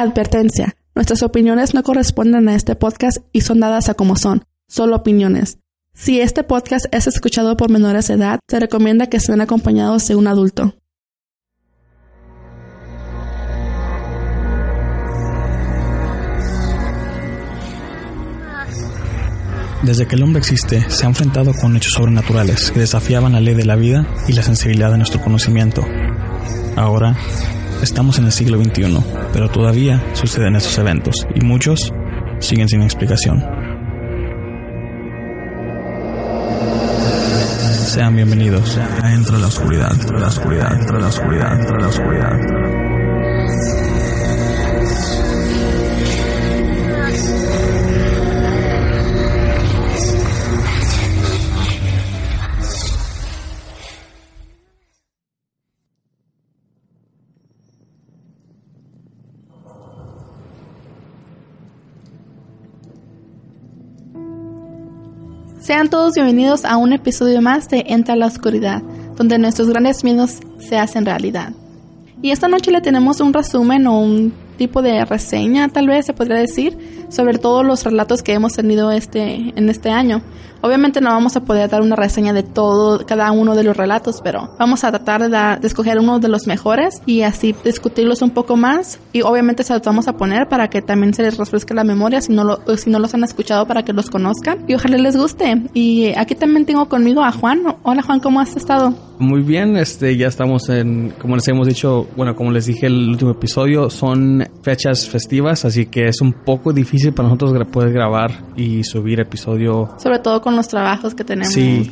Advertencia. Nuestras opiniones no corresponden a este podcast y son dadas a como son, solo opiniones. Si este podcast es escuchado por menores de edad, se recomienda que estén acompañados de un adulto. Desde que el hombre existe, se ha enfrentado con hechos sobrenaturales que desafiaban la ley de la vida y la sensibilidad de nuestro conocimiento. Ahora, estamos en el siglo XXI, pero todavía suceden estos eventos y muchos siguen sin explicación. Sean bienvenidos a Entre la Oscuridad, Entre la Oscuridad, Entre la Oscuridad, Entre la Oscuridad. Sean todos bienvenidos a un episodio más de Entra la Oscuridad, donde nuestros grandes miedos se hacen realidad. Y esta noche le tenemos un resumen o un tipo de reseña, tal vez se podría decir, sobre todos los relatos que hemos tenido este, en este año. Obviamente no vamos a poder dar una reseña de todo, cada uno de los relatos, pero vamos a tratar de, escoger uno de los mejores y así discutirlos un poco más. Y obviamente se los vamos a poner para que también se les refresque la memoria si no, lo, si no los han escuchado para que los conozcan y ojalá les guste. Y aquí también tengo conmigo a Juan. Hola Juan, ¿cómo has estado? Muy bien, este, ya estamos en, como les hemos dicho, bueno, como les dije el último episodio, son fechas festivas, así que es un poco difícil para nosotros poder grabar y subir episodio. Sobre todo con los trabajos que tenemos. Sí.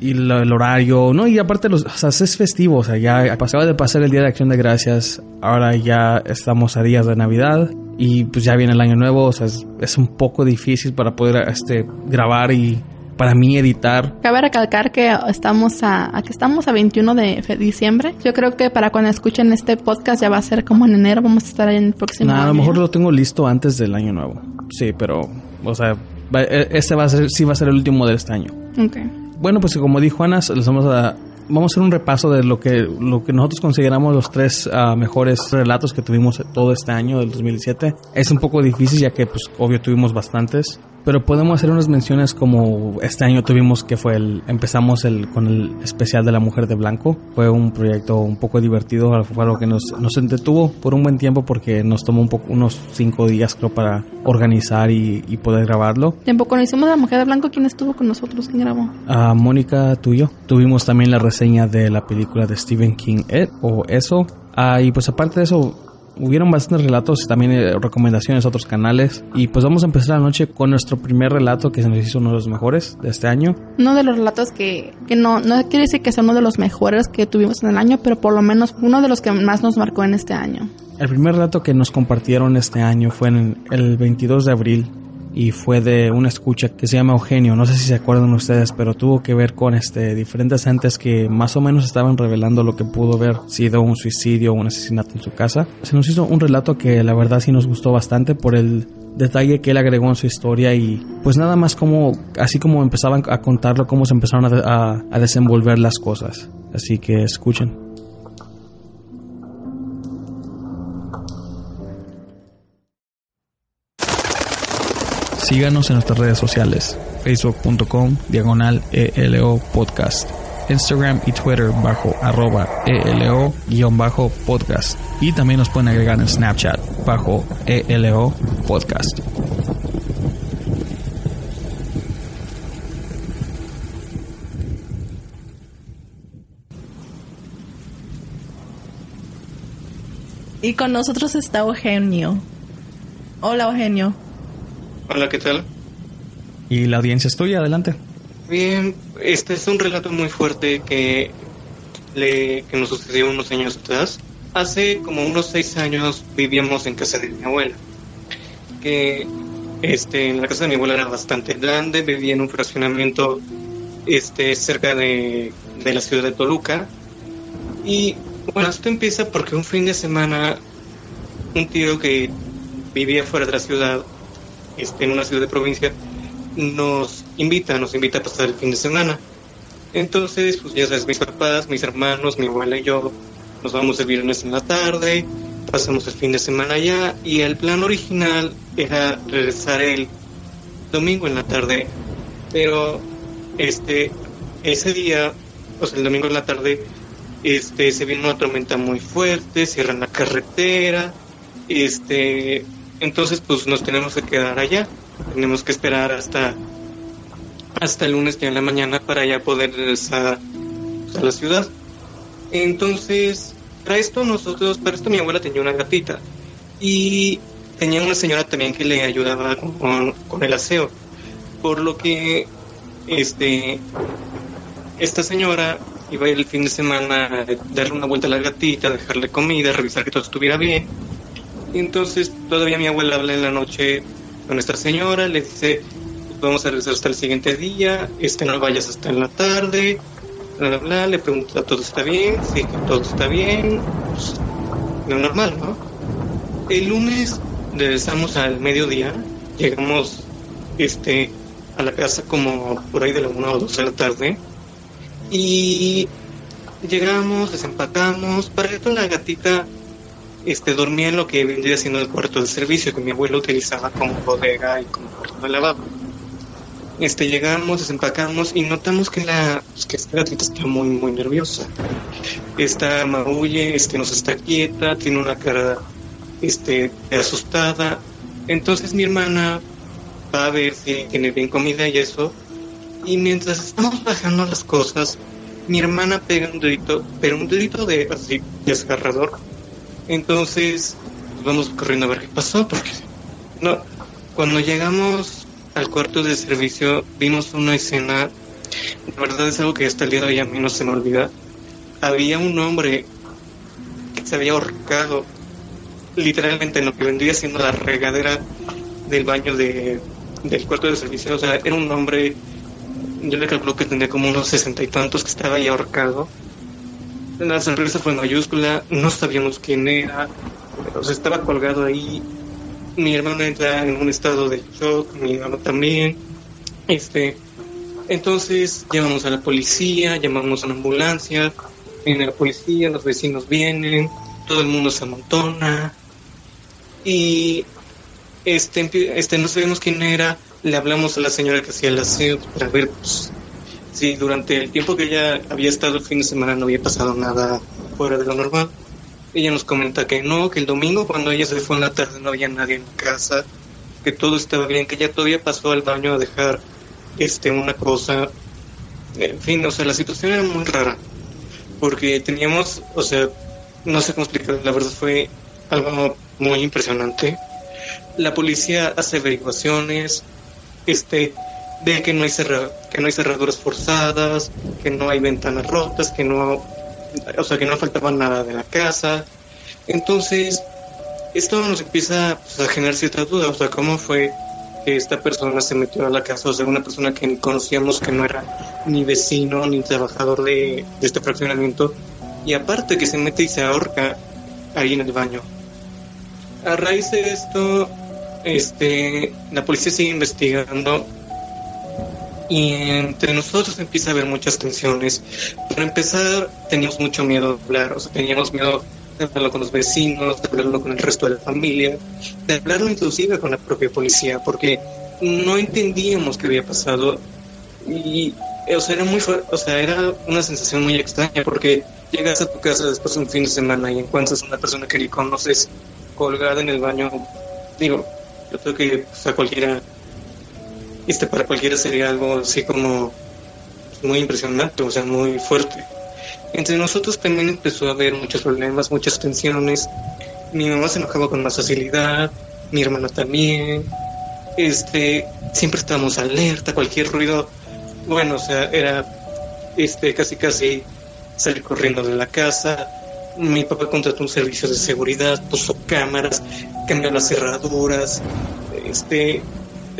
Y el horario, ¿no? Y aparte, los, o sea, es festivo, o sea, ya pasaba de pasar el Día de Acción de Gracias, ahora ya estamos a días de Navidad y pues ya viene el Año Nuevo, o sea, es, un poco difícil para poder este, grabar y para mí editar. Cabe recalcar que estamos a, que estamos a 21 de diciembre. Yo creo que para cuando escuchen este podcast ya va a ser como en enero, vamos a estar en el próximo A lo mejor lo tengo listo antes del año nuevo. Sí, pero, o sea, e, este va a ser, sí va a ser el último de este año. Okay. Bueno, pues como dijo Ana, les vamos a vamos a hacer un repaso de lo que lo que nosotros consideramos los tres ah, mejores relatos que tuvimos todo este año del 2007. Es un poco difícil ya que pues obvio tuvimos bastantes, pero podemos hacer unas menciones como este año tuvimos que fue el empezamos el con el especial de la mujer de blanco. Fue un proyecto un poco divertido fue algo que nos, nos entretuvo por un buen tiempo porque nos tomó un poco unos cinco días creo para organizar y, poder grabarlo. Tiempo cuando hicimos la mujer de blanco quién estuvo con nosotros quién grabó a Mónica tú y yo. Tuvimos también la reseña de la película de Stephen King Ed o eso. Ah, y pues aparte de eso hubieron bastantes relatos y también eh, recomendaciones a otros canales. Y pues vamos a empezar la noche con nuestro primer relato que se nos hizo uno de los mejores de este año. Uno de los relatos que, que no, no quiere decir que sea uno de los mejores que tuvimos en el año, pero por lo menos uno de los que más nos marcó en este año. El primer relato que nos compartieron este año fue en el 22 de abril y fue de una escucha que se llama Eugenio, no sé si se acuerdan ustedes, pero tuvo que ver con este diferentes entes que más o menos estaban revelando lo que pudo haber sido un suicidio o un asesinato en su casa. Se nos hizo un relato que la verdad sí nos gustó bastante por el detalle que él agregó en su historia y pues nada más como así como empezaban a contarlo cómo se empezaron a, a desenvolver las cosas. Así que escuchen. Síganos en nuestras redes sociales, facebook.com diagonal ELO podcast, Instagram y Twitter bajo arroba ELO guion bajo podcast. Y también nos pueden agregar en Snapchat bajo ELO podcast. Y con nosotros está Eugenio. Hola Eugenio. Hola, ¿qué tal? Y la audiencia es tuya, adelante. Bien, este es un relato muy fuerte que, le, que nos sucedió unos años atrás. Hace como unos seis años vivíamos en casa de mi abuela, que este, en la casa de mi abuela era bastante grande, vivía en un fraccionamiento este, cerca de, de la ciudad de Toluca. Y bueno, esto empieza porque un fin de semana un tío que vivía fuera de la ciudad este, en una ciudad de provincia, nos invita, nos invita a pasar el fin de semana. Entonces, pues ya sabes, mis papás, mis hermanos, mi abuela y yo nos vamos el viernes en la tarde, pasamos el fin de semana allá y el plan original era regresar el domingo en la tarde, pero este ese día, o sea, el domingo en la tarde, este se vino una tormenta muy fuerte, cierran la carretera, este, entonces pues nos tenemos que quedar allá, tenemos que esperar hasta hasta el lunes ya en la mañana para ya poder regresar a la ciudad. Entonces, para esto nosotros, para esto mi abuela tenía una gatita y tenía una señora también que le ayudaba con, con el aseo, por lo que este esta señora iba a ir el fin de semana a darle una vuelta a la gatita, dejarle comida, revisar que todo estuviera bien. Y entonces todavía mi abuela habla en la noche con esta señora, le dice, vamos a regresar hasta el siguiente día, este no vayas hasta en la tarde, bla, bla, le pregunta, ¿todo está bien? Sí, todo está bien, pues, lo normal, ¿no? El lunes regresamos al mediodía, llegamos este a la casa como por ahí de la 1 o 2 de la tarde y llegamos, desempacamos, para esto la gatita este, dormía en lo que vendría siendo el cuarto de servicio que mi abuelo utilizaba como bodega y como cuarto de lavabo. Este, llegamos, desempacamos y notamos que la, pues, que esta está muy, muy nerviosa. Está maulle, este, nos está quieta, tiene una cara, este, asustada. Entonces mi hermana va a ver si tiene bien comida y eso. Y mientras estamos bajando las cosas, mi hermana pega un dedito, pero un dedito de así desgarrador. Entonces vamos corriendo a ver qué pasó, porque no, cuando llegamos al cuarto de servicio vimos una escena, la verdad es algo que hasta el día de hoy a mí no se me olvida. Había un hombre que se había ahorcado literalmente en lo que vendría siendo la regadera del baño de, del cuarto de servicio. O sea, era un hombre yo le calculo que tenía como unos sesenta y tantos que estaba ahí ahorcado. La sorpresa fue mayúscula, no sabíamos quién era, o sea, estaba colgado ahí. Mi hermano entra en un estado de shock, mi hermano también. Este, entonces llamamos a la policía, llamamos a una ambulancia, viene la policía, los vecinos vienen, todo el mundo se amontona y este, este no sabemos quién era, le hablamos a la señora que hacía el aseo para ver pues, si durante el tiempo que ella había estado el fin de semana no había pasado nada fuera de lo normal. Ella nos comenta que no, que el domingo cuando ella se fue en la tarde no había nadie en casa, que todo estaba bien, que ella todavía pasó al baño a dejar este una cosa. En fin, o sea, la situación era muy rara, porque teníamos, o sea, no sé cómo explicar, la verdad fue algo muy impresionante. La policía hace averiguaciones, este de que no hay que no hay cerraduras forzadas, que no hay ventanas rotas, que no o sea, que no faltaba nada de la casa. Entonces, esto nos empieza pues, a generar cierta duda, o sea, cómo fue que esta persona se metió a la casa, o sea, una persona que conocíamos, que no era ni vecino ni trabajador de, de este fraccionamiento, y aparte que se mete y se ahorca ahí en el baño. A raíz de esto, este, la policía sigue investigando y entre nosotros empieza a haber muchas tensiones. Para empezar, teníamos mucho miedo de hablar, o sea, teníamos miedo de hablarlo con los vecinos, de hablarlo con el resto de la familia, de hablarlo inclusive con la propia policía, porque no entendíamos qué había pasado y o sea, era muy o sea, era una sensación muy extraña porque llegas a tu casa después de un fin de semana y encuentras a una persona que ni conoces colgada en el baño. Digo, yo creo que pues, a cualquiera, este para cualquiera sería algo así como muy impresionante, o sea, muy fuerte. Entre nosotros también empezó a haber muchos problemas, muchas tensiones. Mi mamá se enojaba con más facilidad, mi hermana también. Este, siempre estábamos alerta, cualquier ruido, bueno, o sea, era este casi casi salir corriendo de la casa, mi papá contrató un servicio de seguridad, puso cámaras, cambió las cerraduras, este,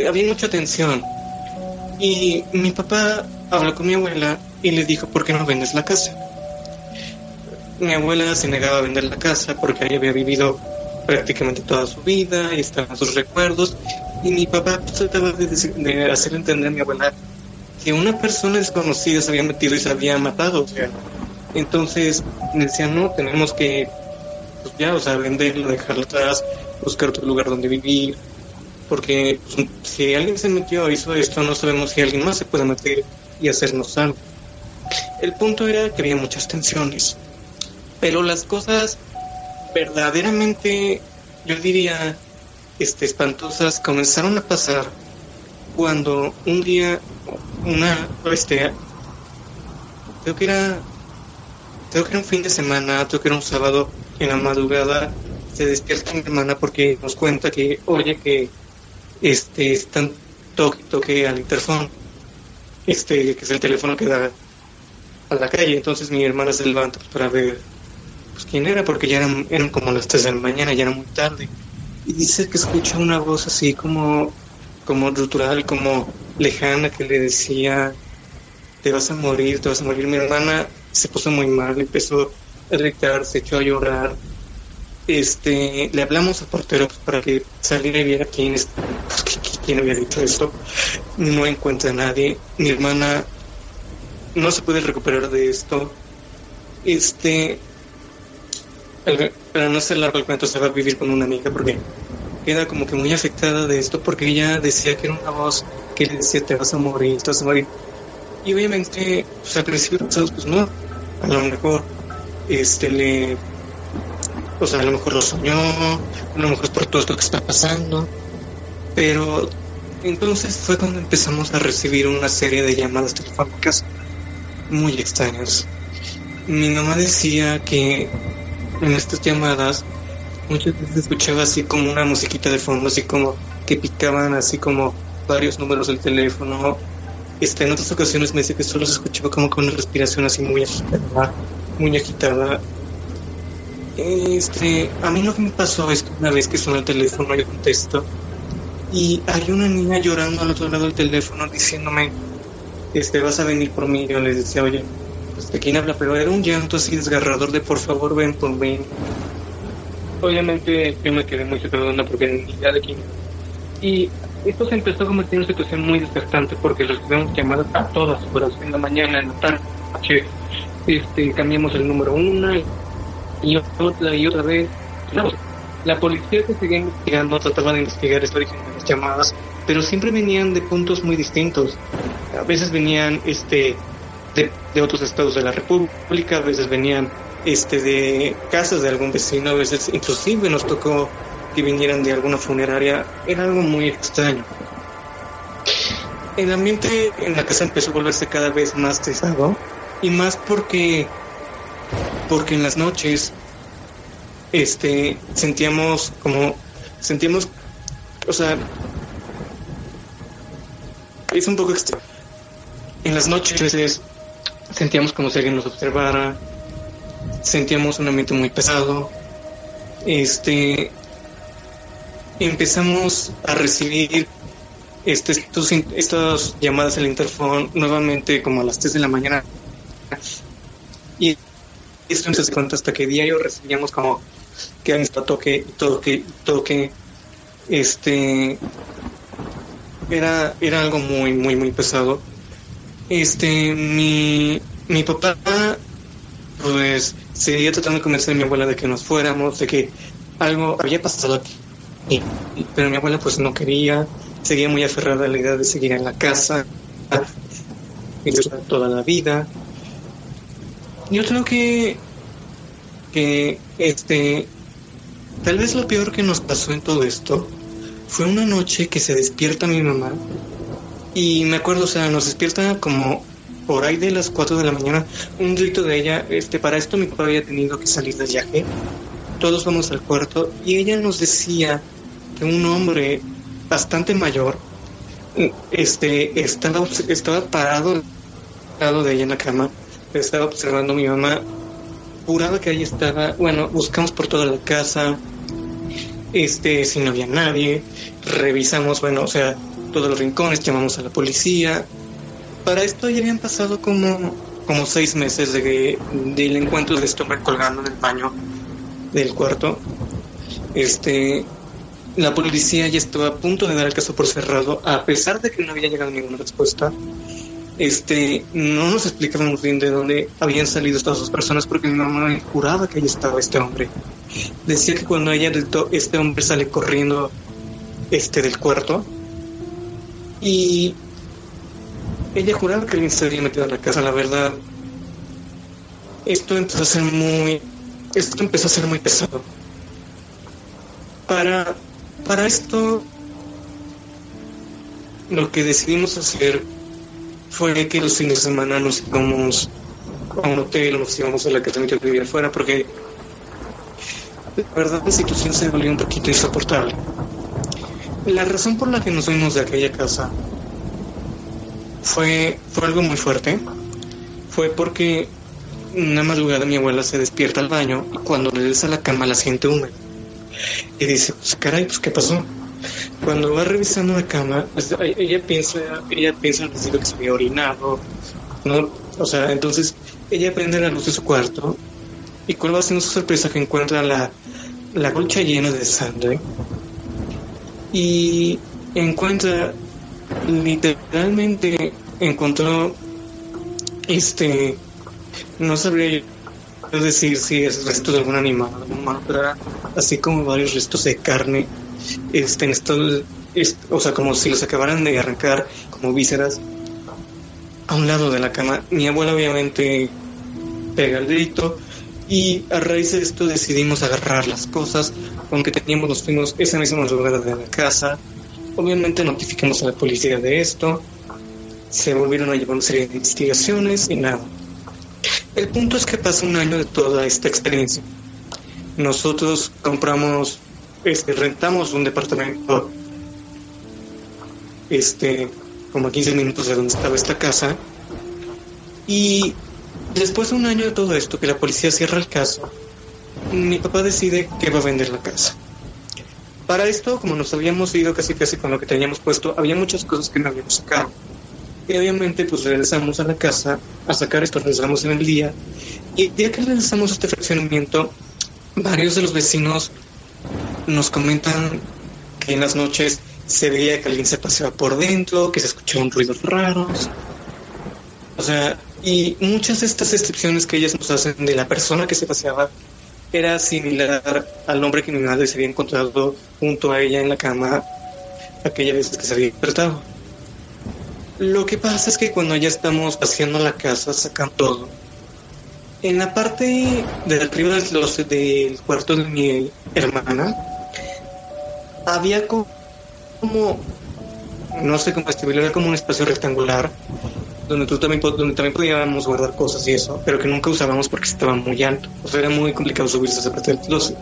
había mucha tensión. Y mi papá habló con mi abuela y le dijo, ¿por qué no vendes la casa? Mi abuela se negaba a vender la casa porque ahí había vivido prácticamente toda su vida y estaban sus recuerdos. Y mi papá trataba de, hacer entender a mi abuela que una persona desconocida se había metido y se había matado. O sea, entonces decían, no, tenemos que pues ya, o sea, venderlo, dejarlo atrás, buscar otro lugar donde vivir, porque si alguien se metió o hizo esto, no sabemos si alguien más se puede meter y hacernos algo. El punto era que había muchas tensiones, pero las cosas verdaderamente, yo diría, este, espantosas comenzaron a pasar cuando un día, una, este, creo que era, creo que era un fin de semana, creo que era un sábado en la madrugada, se despierta mi hermana porque nos cuenta que, oye, que este, están toque, toque al interfón, este, que es el teléfono que da a la calle. Entonces mi hermana se levanta para ver pues, quién era, porque ya eran, eran como las 3 de la mañana, ya era muy tarde. Y dice que escucha una voz así como, como rutural, como lejana, que le decía, te vas a morir, te vas a morir. Mi hermana se puso muy mal, empezó a gritar, echó a llorar este, le hablamos al portero pues, para que saliera y viera quién, es, quién había dicho esto. No encuentra a nadie. Mi hermana no se puede recuperar de esto. Este, para no ser largo el cuento, se va a vivir con una amiga porque queda como que muy afectada de esto porque ella decía que era una voz que le decía te vas a morir, te vas a morir. Y obviamente, pues al principio pues no, a lo mejor este le o sea, a lo mejor lo soñó, a lo mejor es por todo esto que está pasando. Pero entonces fue cuando empezamos a recibir una serie de llamadas telefónicas muy extrañas. Mi mamá decía que en estas llamadas muchas veces escuchaba así como una musiquita de fondo, así como que picaban así como varios números del teléfono. Este, en otras ocasiones me dice que solo se escuchaba como con una respiración así muy agitada, muy agitada este, a mí lo que me pasó es que una vez que suena el teléfono yo contesto y hay una niña llorando al otro lado del teléfono diciéndome, este, vas a venir por mí. Yo les decía, oye, pues, ¿de quién habla? Pero era un llanto así desgarrador de por favor ven por mí. Obviamente yo me quedé muy onda porque ni idea de quién. Y esto se empezó a convertir en una situación muy desgastante porque recibimos llamadas a todas horas, en la mañana, en la tarde, este, cambiamos el número una y otra y otra vez. la policía que seguía investigando trataba de investigar el origen de las llamadas, pero siempre venían de puntos muy distintos. A veces venían este de, de otros estados de la República, a veces venían este de casas de algún vecino, a veces inclusive nos tocó que vinieran de alguna funeraria. Era algo muy extraño. El ambiente en la casa empezó a volverse cada vez más pesado y más porque porque en las noches este sentíamos como sentíamos o sea es un poco extraño en las noches sentíamos como si alguien nos observara sentíamos un ambiente muy pesado este empezamos a recibir este, estas llamadas al interfón nuevamente como a las 3 de la mañana. Y no se cuenta hasta que diario recibíamos como que han estado toque y toque y toque. Este era, era algo muy, muy, muy pesado. Este, mi, mi papá, pues, seguía tratando de convencer a mi abuela de que nos fuéramos, de que algo había pasado aquí. pero mi abuela, pues, no quería, seguía muy aferrada a la idea de seguir en la casa, toda la vida. Yo creo que, que este, tal vez lo peor que nos pasó en todo esto fue una noche que se despierta mi mamá y me acuerdo, o sea, nos despierta como por ahí de las 4 de la mañana un grito de ella, este, para esto mi papá había tenido que salir de viaje, todos vamos al cuarto y ella nos decía que un hombre bastante mayor, este, estaba, estaba parado lado de ella en la cama estaba observando mi mamá, juraba que ahí estaba, bueno, buscamos por toda la casa, este, si no había nadie, revisamos, bueno, o sea, todos los rincones, llamamos a la policía. Para esto ya habían pasado como, como seis meses de, del encuentro de este hombre colgando en el baño del cuarto. Este, la policía ya estaba a punto de dar el caso por cerrado, a pesar de que no había llegado ninguna respuesta. Este, no nos explicábamos bien de dónde habían salido estas dos personas porque mi mamá juraba que ahí estaba este hombre. Decía que cuando ella este hombre sale corriendo este del cuarto y ella juraba que alguien se había metido en la casa, la verdad. Esto empezó a ser muy esto empezó a ser muy pesado. Para para esto lo que decidimos hacer fue que los fines de semana nos íbamos a un hotel, nos íbamos a la casa que vivía afuera, porque la verdad la situación se volvió un poquito insoportable. La razón por la que nos fuimos de aquella casa fue, fue algo muy fuerte. Fue porque una madrugada mi abuela se despierta al baño y cuando regresa a la cama la siente húmeda. Y dice, pues caray, pues qué pasó. Cuando va revisando la cama, pues, ella piensa, ella piensa al principio que se había orinado, ¿no? O sea, entonces ella prende la luz de su cuarto y cuál va siendo su sorpresa que encuentra la, la colcha llena de sangre y encuentra literalmente encontró este no sabría yo decir si es resto de algún animal era así como varios restos de carne este, en esto, o sea, como si los acabaran de arrancar como vísceras a un lado de la cama. Mi abuela obviamente pega el grito y a raíz de esto decidimos agarrar las cosas, aunque teníamos los fuimos esa misma madrugada de la casa. Obviamente notificamos a la policía de esto, se volvieron a llevar una serie de investigaciones y nada. El punto es que pasa un año de toda esta experiencia. Nosotros compramos este, rentamos un departamento este como a 15 minutos de donde estaba esta casa. Y después de un año de todo esto que la policía cierra el caso mi papá decide que va a vender la casa. Para esto como nos habíamos ido casi casi con lo que teníamos puesto había muchas cosas que no habíamos sacado. Y obviamente pues regresamos a la casa a sacar esto regresamos en el día. Y el día que regresamos a este fraccionamiento varios de los vecinos nos comentan que en las noches se veía que alguien se paseaba por dentro, que se escuchaban ruidos raros. O sea, y muchas de estas descripciones que ellas nos hacen de la persona que se paseaba era similar al hombre que mi madre se había encontrado junto a ella en la cama aquella vez que se había despertado. Lo que pasa es que cuando ya estamos paseando la casa, sacan todo, en la parte de arriba del, del cuarto de mi hermana, había como, no sé cómo era como un espacio rectangular donde tú también donde también podíamos guardar cosas y eso, pero que nunca usábamos porque estaba muy alto. O sea, era muy complicado subirse a esa parte del closet.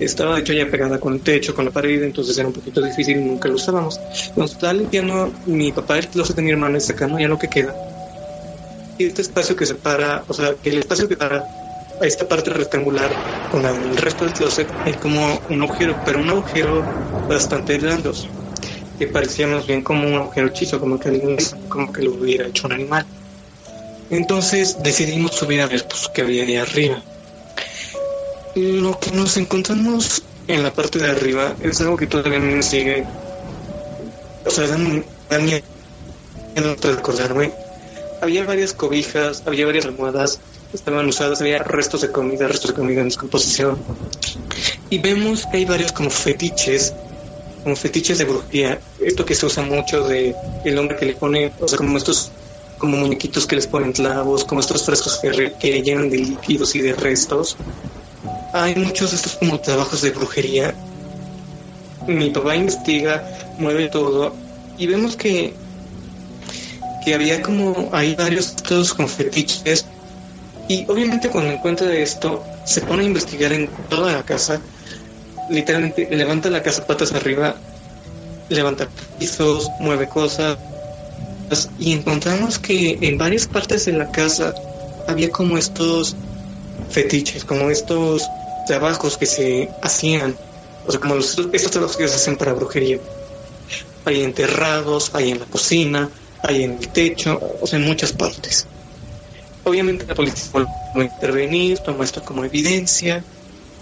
Estaba de hecho ya pegada con el techo, con la pared, entonces era un poquito difícil y nunca lo usábamos. Cuando estaba limpiando mi papá el closet de mi hermana y sacando ya lo que queda. Y este espacio que separa, o sea, el espacio que para a esta parte rectangular con el resto del closet hay como un agujero, pero un agujero bastante grande, que parecía más bien como un agujero hechizo, como que, como que lo hubiera hecho un animal. Entonces decidimos subir a ver pues, qué había ahí arriba. Lo que nos encontramos en la parte de arriba es algo que todavía me sigue. O sea, dan, miedo de recordarme. Había varias cobijas, había varias almohadas, estaban usadas, había restos de comida, restos de comida en descomposición. Y vemos que hay varios como fetiches, como fetiches de brujería. Esto que se usa mucho de el hombre que le pone, o sea, como estos como muñequitos que les ponen clavos, como estos frescos que, que llenan de líquidos y de restos. Hay muchos de estos como trabajos de brujería. Mi papá investiga, mueve todo y vemos que que había como hay varios estos como fetiches y obviamente cuando encuentra esto, se pone a investigar en toda la casa. Literalmente levanta la casa patas arriba, levanta pisos, mueve cosas. Y encontramos que en varias partes de la casa había como estos fetiches, como estos trabajos que se hacían, o sea, como los, estos trabajos que se hacen para brujería. Hay enterrados, hay en la cocina, hay en el techo, o sea, en muchas partes. Obviamente la policía vuelve a intervenir, toma esto como evidencia,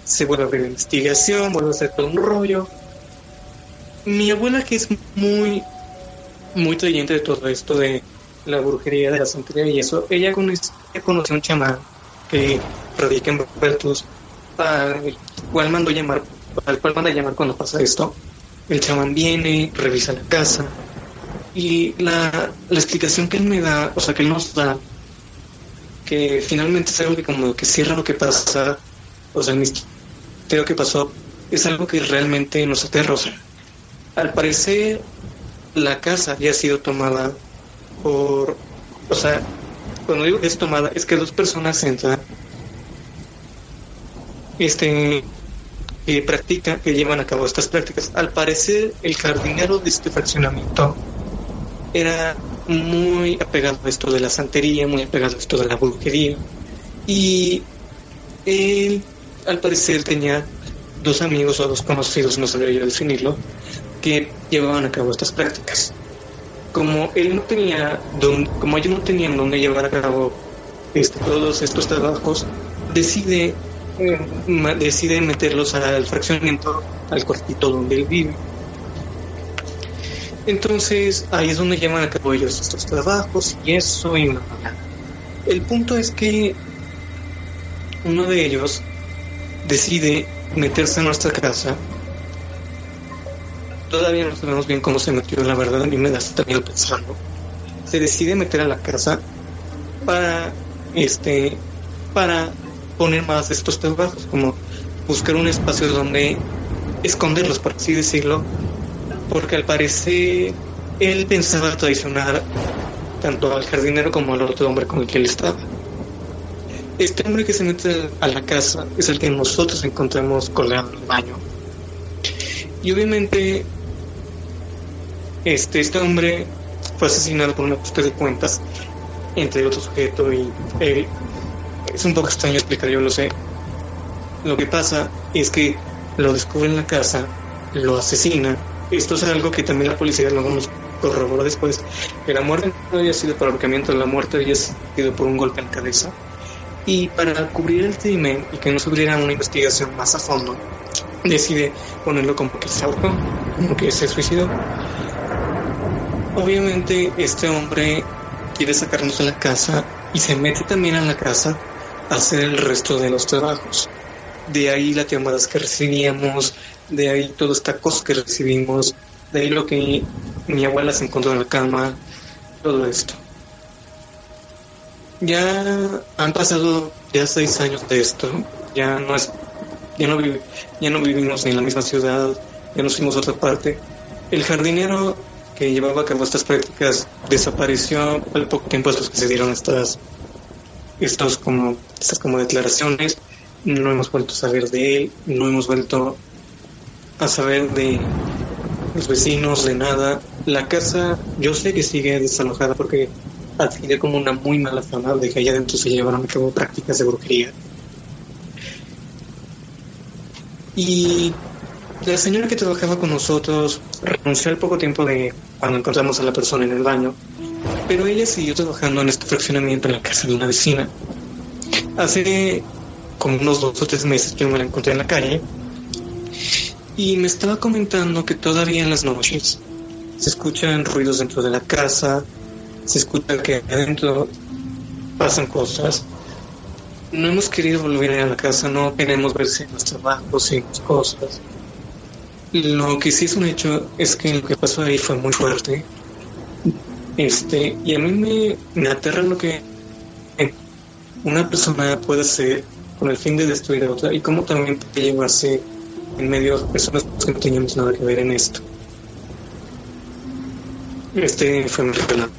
se vuelve a abrir investigación, vuelve a hacer todo un rollo. Mi abuela que es muy, muy creyente de todo esto de, la brujería de la santería y eso, ella conoció, conoció a un chamán que radica en Bertus, al cual mandó llamar, al cual manda llamar cuando pasa esto. El chamán viene, revisa la casa y la, la explicación que él me da, o sea, que él nos da, que finalmente es algo que como que cierra lo que pasa, o sea, el misterio que pasó, es algo que realmente nos aterra, al parecer la casa había sido tomada por, o sea, cuando digo que es tomada, es que dos personas entran, este, que practican, que llevan a cabo estas prácticas. Al parecer, el jardinero de este fraccionamiento era muy apegado a esto de la santería, muy apegado a esto de la brujería. Y él, al parecer, tenía dos amigos o dos conocidos, no sabría yo definirlo, que llevaban a cabo estas prácticas como él no tenía don, como ellos no tenían donde llevar a cabo este, todos estos trabajos, decide eh, decide meterlos al fraccionamiento, al cuartito donde él vive. Entonces ahí es donde llevan a cabo ellos estos trabajos y eso y El punto es que uno de ellos decide meterse en nuestra casa todavía no sabemos bien cómo se metió, la verdad a mí me da hasta miedo pensarlo. Se decide meter a la casa para este para poner más estos trabajos, como buscar un espacio donde esconderlos, por así decirlo, porque al parecer él pensaba traicionar tanto al jardinero como al otro hombre con el que él estaba. Este hombre que se mete a la casa es el que nosotros encontramos colgado en el baño. Y obviamente este, este hombre fue asesinado por una ajuste de cuentas entre otro sujeto y él. Es un poco extraño explicar, yo lo sé. Lo que pasa es que lo descubre en la casa, lo asesina. Esto es algo que también la policía luego nos corroboró después. Que la muerte no había sido por ahorcamiento, la muerte había sido por un golpe en la cabeza. Y para cubrir el crimen y que no se hubiera una investigación más a fondo, decide ponerlo como que se ahorcó, como que se suicidó. Obviamente este hombre quiere sacarnos de la casa y se mete también a la casa a hacer el resto de los trabajos. De ahí las llamadas que recibíamos, de ahí toda esta cosa que recibimos, de ahí lo que mi abuela se encontró en la cama, todo esto. Ya han pasado ya seis años de esto, ya no es, ya no, ya no vivimos en la misma ciudad, ya nos fuimos a otra parte. El jardinero que llevaba a cabo estas prácticas desapareció al poco tiempo después que se dieron estas estos como estas como declaraciones no hemos vuelto a saber de él no hemos vuelto a saber de los vecinos de nada la casa yo sé que sigue desalojada porque adquirió como una muy mala fama de que allá adentro se llevaron a cabo prácticas de brujería y la señora que trabajaba con nosotros renunció al poco tiempo de cuando encontramos a la persona en el baño, pero ella siguió trabajando en este fraccionamiento en la casa de una vecina. Hace como unos dos o tres meses yo me la encontré en la calle y me estaba comentando que todavía en las noches se escuchan ruidos dentro de la casa, se escucha que adentro pasan cosas. No hemos querido volver a la casa, no queremos ver si los trabajos, si cosas. Lo que sí es un hecho es que lo que pasó ahí fue muy fuerte. Este, y a mí me, me aterra lo que una persona puede hacer con el fin de destruir a otra y cómo también puede llevarse en medio de personas que no teníamos nada que ver en esto. Este fue mi relato.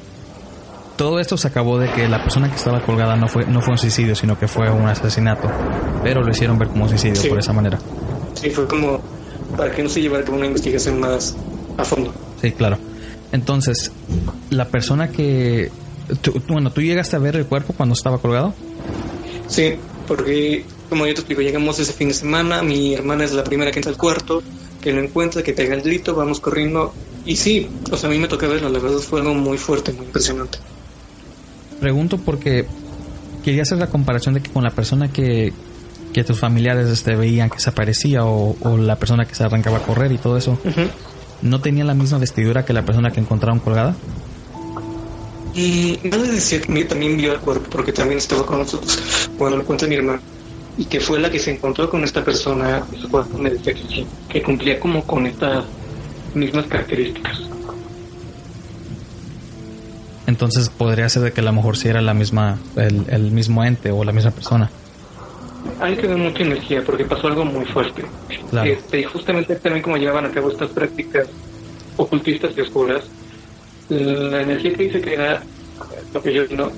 Todo esto se acabó de que la persona que estaba colgada no fue no fue un suicidio, sino que fue un asesinato, pero lo hicieron ver como un suicidio por esa manera. Sí, fue como para que no se llevara una investigación más a fondo. Sí, claro. Entonces, la persona que... bueno, ¿tú llegaste a ver el cuerpo cuando estaba colgado? Sí, porque como yo te explico, llegamos ese fin de semana, mi hermana es la primera que entra al cuarto, que lo encuentra, que pega el grito, vamos corriendo. Y sí, o sea, a mí me toca verlo, la verdad fue algo muy fuerte, muy impresionante. Pregunto porque quería hacer la comparación de que con la persona que, que tus familiares este, veían que se aparecía o, la persona que se arrancaba a correr y todo eso, ¿no tenía la misma vestidura que la persona que encontraron colgada? Y nadie decía que también vio el cuerpo, porque también estaba con nosotros cuando lo cuenta mi hermano. Y que fue la que se encontró con esta persona, me decía que, que cumplía como con estas mismas características. Entonces podría ser de que a lo mejor sí era la misma, el, el mismo ente o la misma persona. Hay que ver mucha energía porque pasó algo muy fuerte. Este, y justamente también como llevaban a cabo estas prácticas ocultistas y oscuras, la energía que dice que era lo que yo no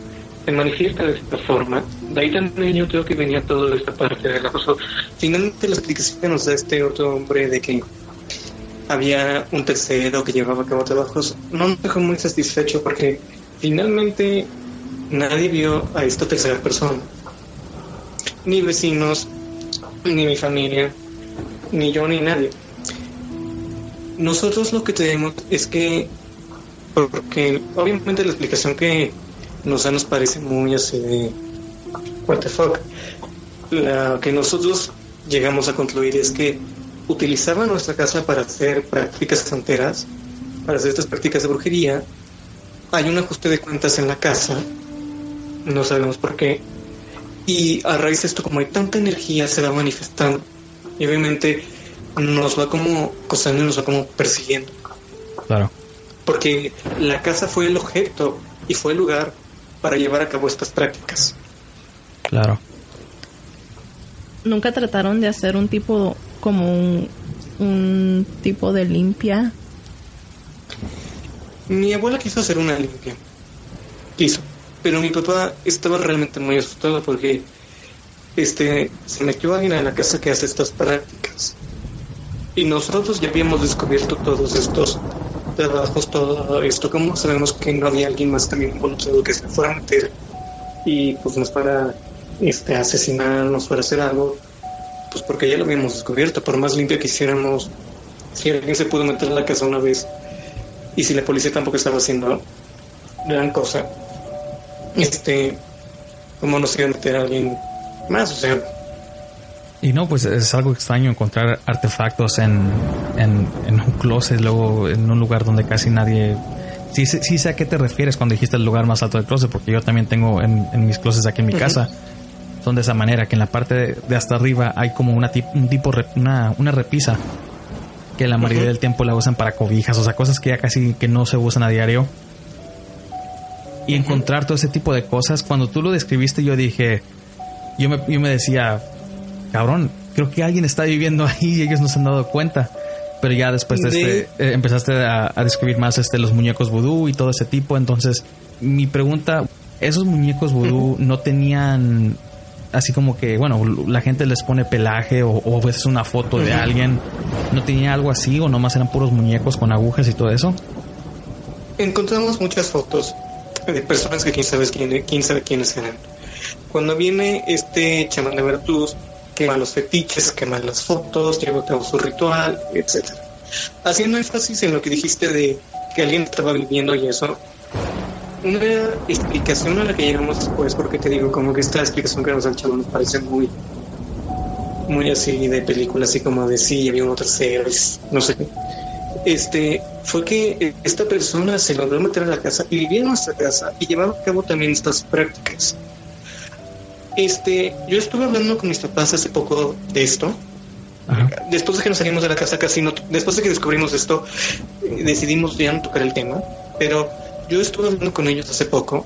se manifiesta de esta forma. De ahí también yo creo que venía toda esta parte de la cosa. Finalmente la explicación que nos da este otro hombre de que había un tercero que llevaba a cabo trabajos no me dejó muy satisfecho porque finalmente nadie vio a esta tercera persona. Ni vecinos, ni mi familia, ni yo, ni nadie. Nosotros lo que tenemos es que, porque obviamente la explicación que nos da nos parece muy así de, what the fuck. La que nosotros llegamos a concluir es que utilizaban nuestra casa para hacer prácticas santeras, para hacer estas prácticas de brujería. Hay un ajuste de cuentas en la casa, no sabemos por qué. Y a raíz de esto, como hay tanta energía, se va manifestando. Y obviamente nos va como cosando y nos va como persiguiendo. Claro. Porque la casa fue el objeto y fue el lugar para llevar a cabo estas prácticas. Claro. ¿Nunca trataron de hacer un tipo, como un, un tipo de limpia? Mi abuela quiso hacer una limpia. Quiso. Pero mi papá estaba realmente muy asustado porque este se metió alguien a la casa que hace estas prácticas. Y nosotros ya habíamos descubierto todos estos trabajos, todo esto. ¿Cómo sabemos que no había alguien más también involucrado que se fuera a meter y pues nos para este, asesinar, nos fuera hacer algo? Pues porque ya lo habíamos descubierto. Por más limpia que hiciéramos, si alguien se pudo meter en la casa una vez y si la policía tampoco estaba haciendo gran cosa, este, ¿cómo nos iba a meter a alguien más? O sea, y no, pues es algo extraño encontrar artefactos en, en, un closet, luego en un lugar donde casi nadie... Sí, sí, sé a qué te refieres cuando dijiste el lugar más alto del closet, porque yo también tengo en, mis closets aquí en mi casa. Son de esa manera, que en la parte de, hasta arriba hay como una un tipo, una, una repisa, que la mayoría del tiempo la usan para cobijas, o sea, cosas que ya casi que no se usan a diario. Y encontrar todo ese tipo de cosas, cuando tú lo describiste yo dije, yo me, yo me decía, cabrón, creo que alguien está viviendo ahí y ellos no se han dado cuenta. Pero ya después de este, eh, empezaste a, describir más este, los muñecos vudú y todo ese tipo. Entonces, mi pregunta, ¿esos muñecos vudú no tenían así como que, bueno, la gente les pone pelaje o, o a veces una foto de alguien? ¿No tenía algo así o nomás eran puros muñecos con agujas y todo eso? Encontramos muchas fotos de personas que quién sabe, quién, quién sabe quiénes eran. Cuando viene este chamán de Vertus quema los fetiches, quema las fotos, lleva a cabo su ritual, etc. Haciendo énfasis en lo que dijiste de que alguien estaba viviendo y eso, una explicación a la que llegamos después, porque te digo, como que esta explicación que nos han echado nos parece muy, muy así de película, así como de sí, había un tercero, no sé Este, fue que esta persona se logró meter a la casa y vivía en nuestra casa y llevaba a cabo también estas prácticas. Este, yo estuve hablando con mis papás hace poco de esto. Después de que nos salimos de la casa casi no, después de que descubrimos esto, decidimos ya no tocar el tema. Pero yo estuve hablando con ellos hace poco.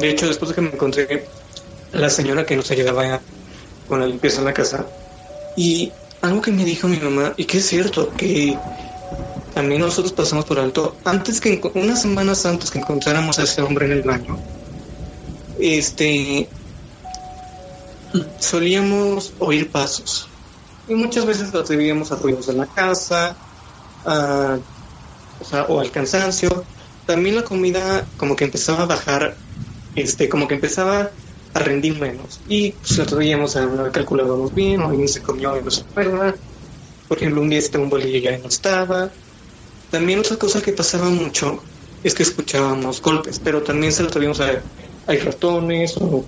De hecho, después de que me encontré la señora que nos ayudaba con la limpieza en la casa. Y algo que me dijo mi mamá, y que es cierto, que también nosotros pasamos por alto, antes que, unas semanas antes que encontráramos a ese hombre en el baño, este, solíamos oír pasos. Y muchas veces los debíamos a ruidos de la casa, o, al cansancio. También la comida como que empezaba a bajar, este, como que empezaba a rendir menos. Y pues lo veíamos, a, calculábamos bien, o alguien se comió y no se acuerda. Por ejemplo, un día este un bolillo ya no estaba. También otra cosa que pasaba mucho es que escuchábamos golpes, pero también se lo sabíamos a hay ratones o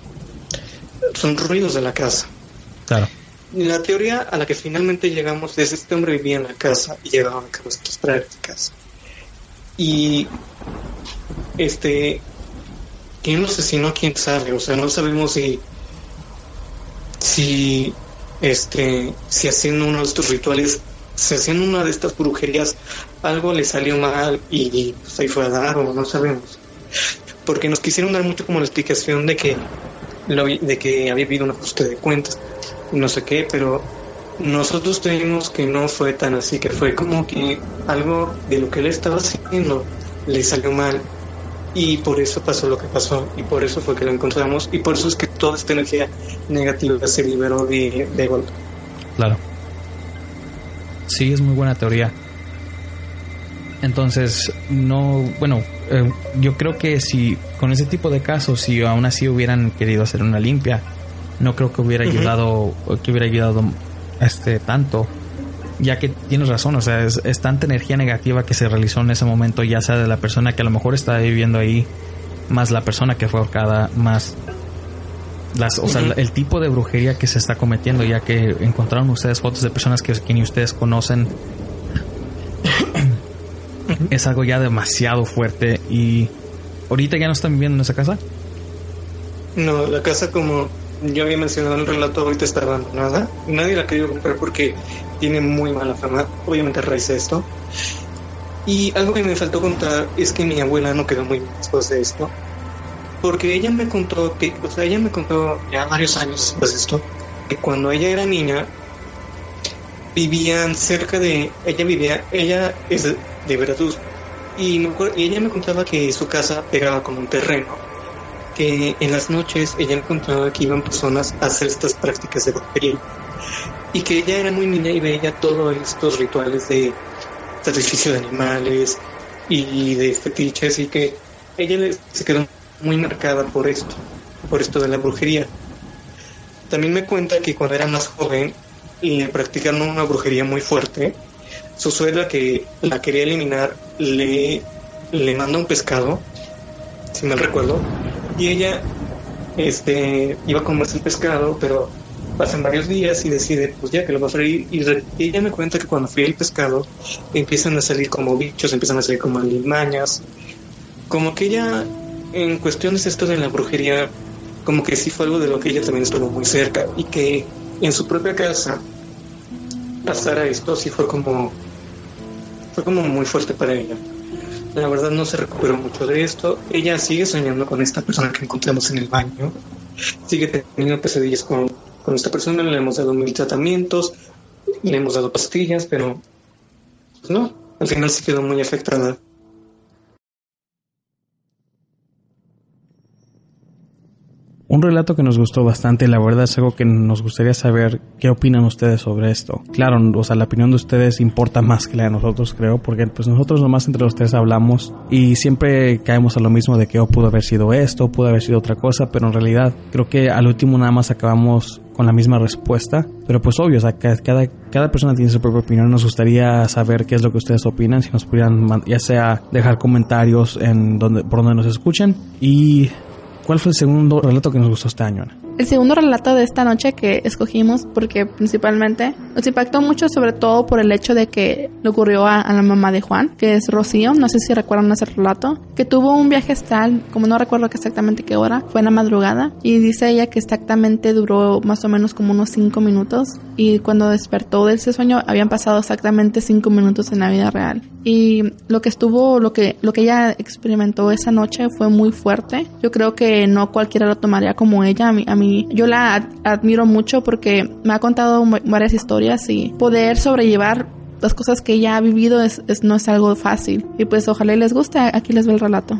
son ruidos de la casa. Claro. La teoría a la que finalmente llegamos es este hombre vivía en la casa y llevaba a cabo estas prácticas. Y este ¿Quién lo asesinó? ¿Quién sabe? O sea, no sabemos si, si, este, si haciendo uno de estos rituales, si haciendo una de estas brujerías, algo le salió mal y pues, ahí fue a dar o no sabemos. Porque nos quisieron dar mucho como la explicación de que, de que había habido un ajuste de cuentas, no sé qué, pero nosotros tenemos que no fue tan así, que fue como que algo de lo que él estaba haciendo le salió mal y por eso pasó lo que pasó y por eso fue que lo encontramos y por eso es que toda esta energía negativa se liberó de, de golpe. Claro. Sí, es muy buena teoría. Entonces, no, bueno, eh, yo creo que si con ese tipo de casos, si aún así hubieran querido hacer una limpia, no creo que hubiera ayudado, que hubiera ayudado este tanto. Ya que tienes razón, o sea, es, tanta energía negativa que se realizó en ese momento, ya sea de la persona que a lo mejor está viviendo ahí, más la persona que fue ahorcada, más las, o sea, el tipo de brujería que se está cometiendo, ya que encontraron ustedes fotos de personas que, que ni ustedes conocen, es algo ya demasiado fuerte y ahorita ya no están viviendo en esa casa. No, la casa como yo había mencionado en el relato, ahorita está abandonada. Nadie la ha querido comprar porque tiene muy mala fama, obviamente a raíz de esto. Y algo que me faltó contar es que mi abuela no quedó muy bien después de esto. Porque ella me contó que, o sea, ella me contó ya varios años después de esto, que cuando ella era niña, vivían cerca de, ella vivía, ella es de Veracruz, y, y ella me contaba que su casa pegaba con un terreno que en las noches ella encontraba que iban personas a hacer estas prácticas de brujería y que ella era muy niña y veía todos estos rituales de sacrificio de animales y de fetiches y que ella se quedó muy marcada por esto, por esto de la brujería. También me cuenta que cuando era más joven y practicaron una brujería muy fuerte, su suegra que la quería eliminar le, le manda un pescado, si mal recuerdo, y ella este, iba a comerse el pescado, pero pasan varios días y decide, pues ya que lo va a freír. Y, ella me cuenta que cuando fríe el pescado, empiezan a salir como bichos, empiezan a salir como limañas. Como que ella, en cuestiones esto de la brujería, como que sí fue algo de lo que ella también estuvo muy cerca. Y que en su propia casa pasara esto, sí fue como, fue como muy fuerte para ella. La verdad no se recuperó mucho de esto. Ella sigue soñando con esta persona que encontramos en el baño. Sigue teniendo pesadillas con, con esta persona. Le hemos dado mil tratamientos, le hemos dado pastillas, pero pues no, al final se quedó muy afectada. Un relato que nos gustó bastante, la verdad es algo que nos gustaría saber qué opinan ustedes sobre esto. Claro, o sea, la opinión de ustedes importa más que la de nosotros, creo, porque pues nosotros nomás entre los tres hablamos y siempre caemos a lo mismo de que oh, pudo haber sido esto, pudo haber sido otra cosa, pero en realidad creo que al último nada más acabamos con la misma respuesta, pero pues obvio, o sea, cada, cada persona tiene su propia opinión, nos gustaría saber qué es lo que ustedes opinan, si nos pudieran ya sea dejar comentarios en donde, por donde nos escuchen. Y ¿Cuál fue el segundo relato que nos gustó este año? El segundo relato de esta noche que escogimos, porque principalmente nos impactó mucho, sobre todo por el hecho de que le ocurrió a, la mamá de Juan, que es Rocío, no sé si recuerdan ese relato, que tuvo un viaje astral, como no recuerdo exactamente qué hora, fue en la madrugada, y dice ella que exactamente duró más o menos como unos cinco minutos, y cuando despertó de ese sueño habían pasado exactamente cinco minutos en la vida real. Y lo que estuvo, lo que, lo que ella experimentó esa noche fue muy fuerte. Yo creo que no cualquiera lo tomaría como ella. A mí, a mí yo la admiro mucho porque me ha contado varias historias y poder sobrellevar las cosas que ella ha vivido es, no es algo fácil. Y pues ojalá les guste, aquí les ve el relato.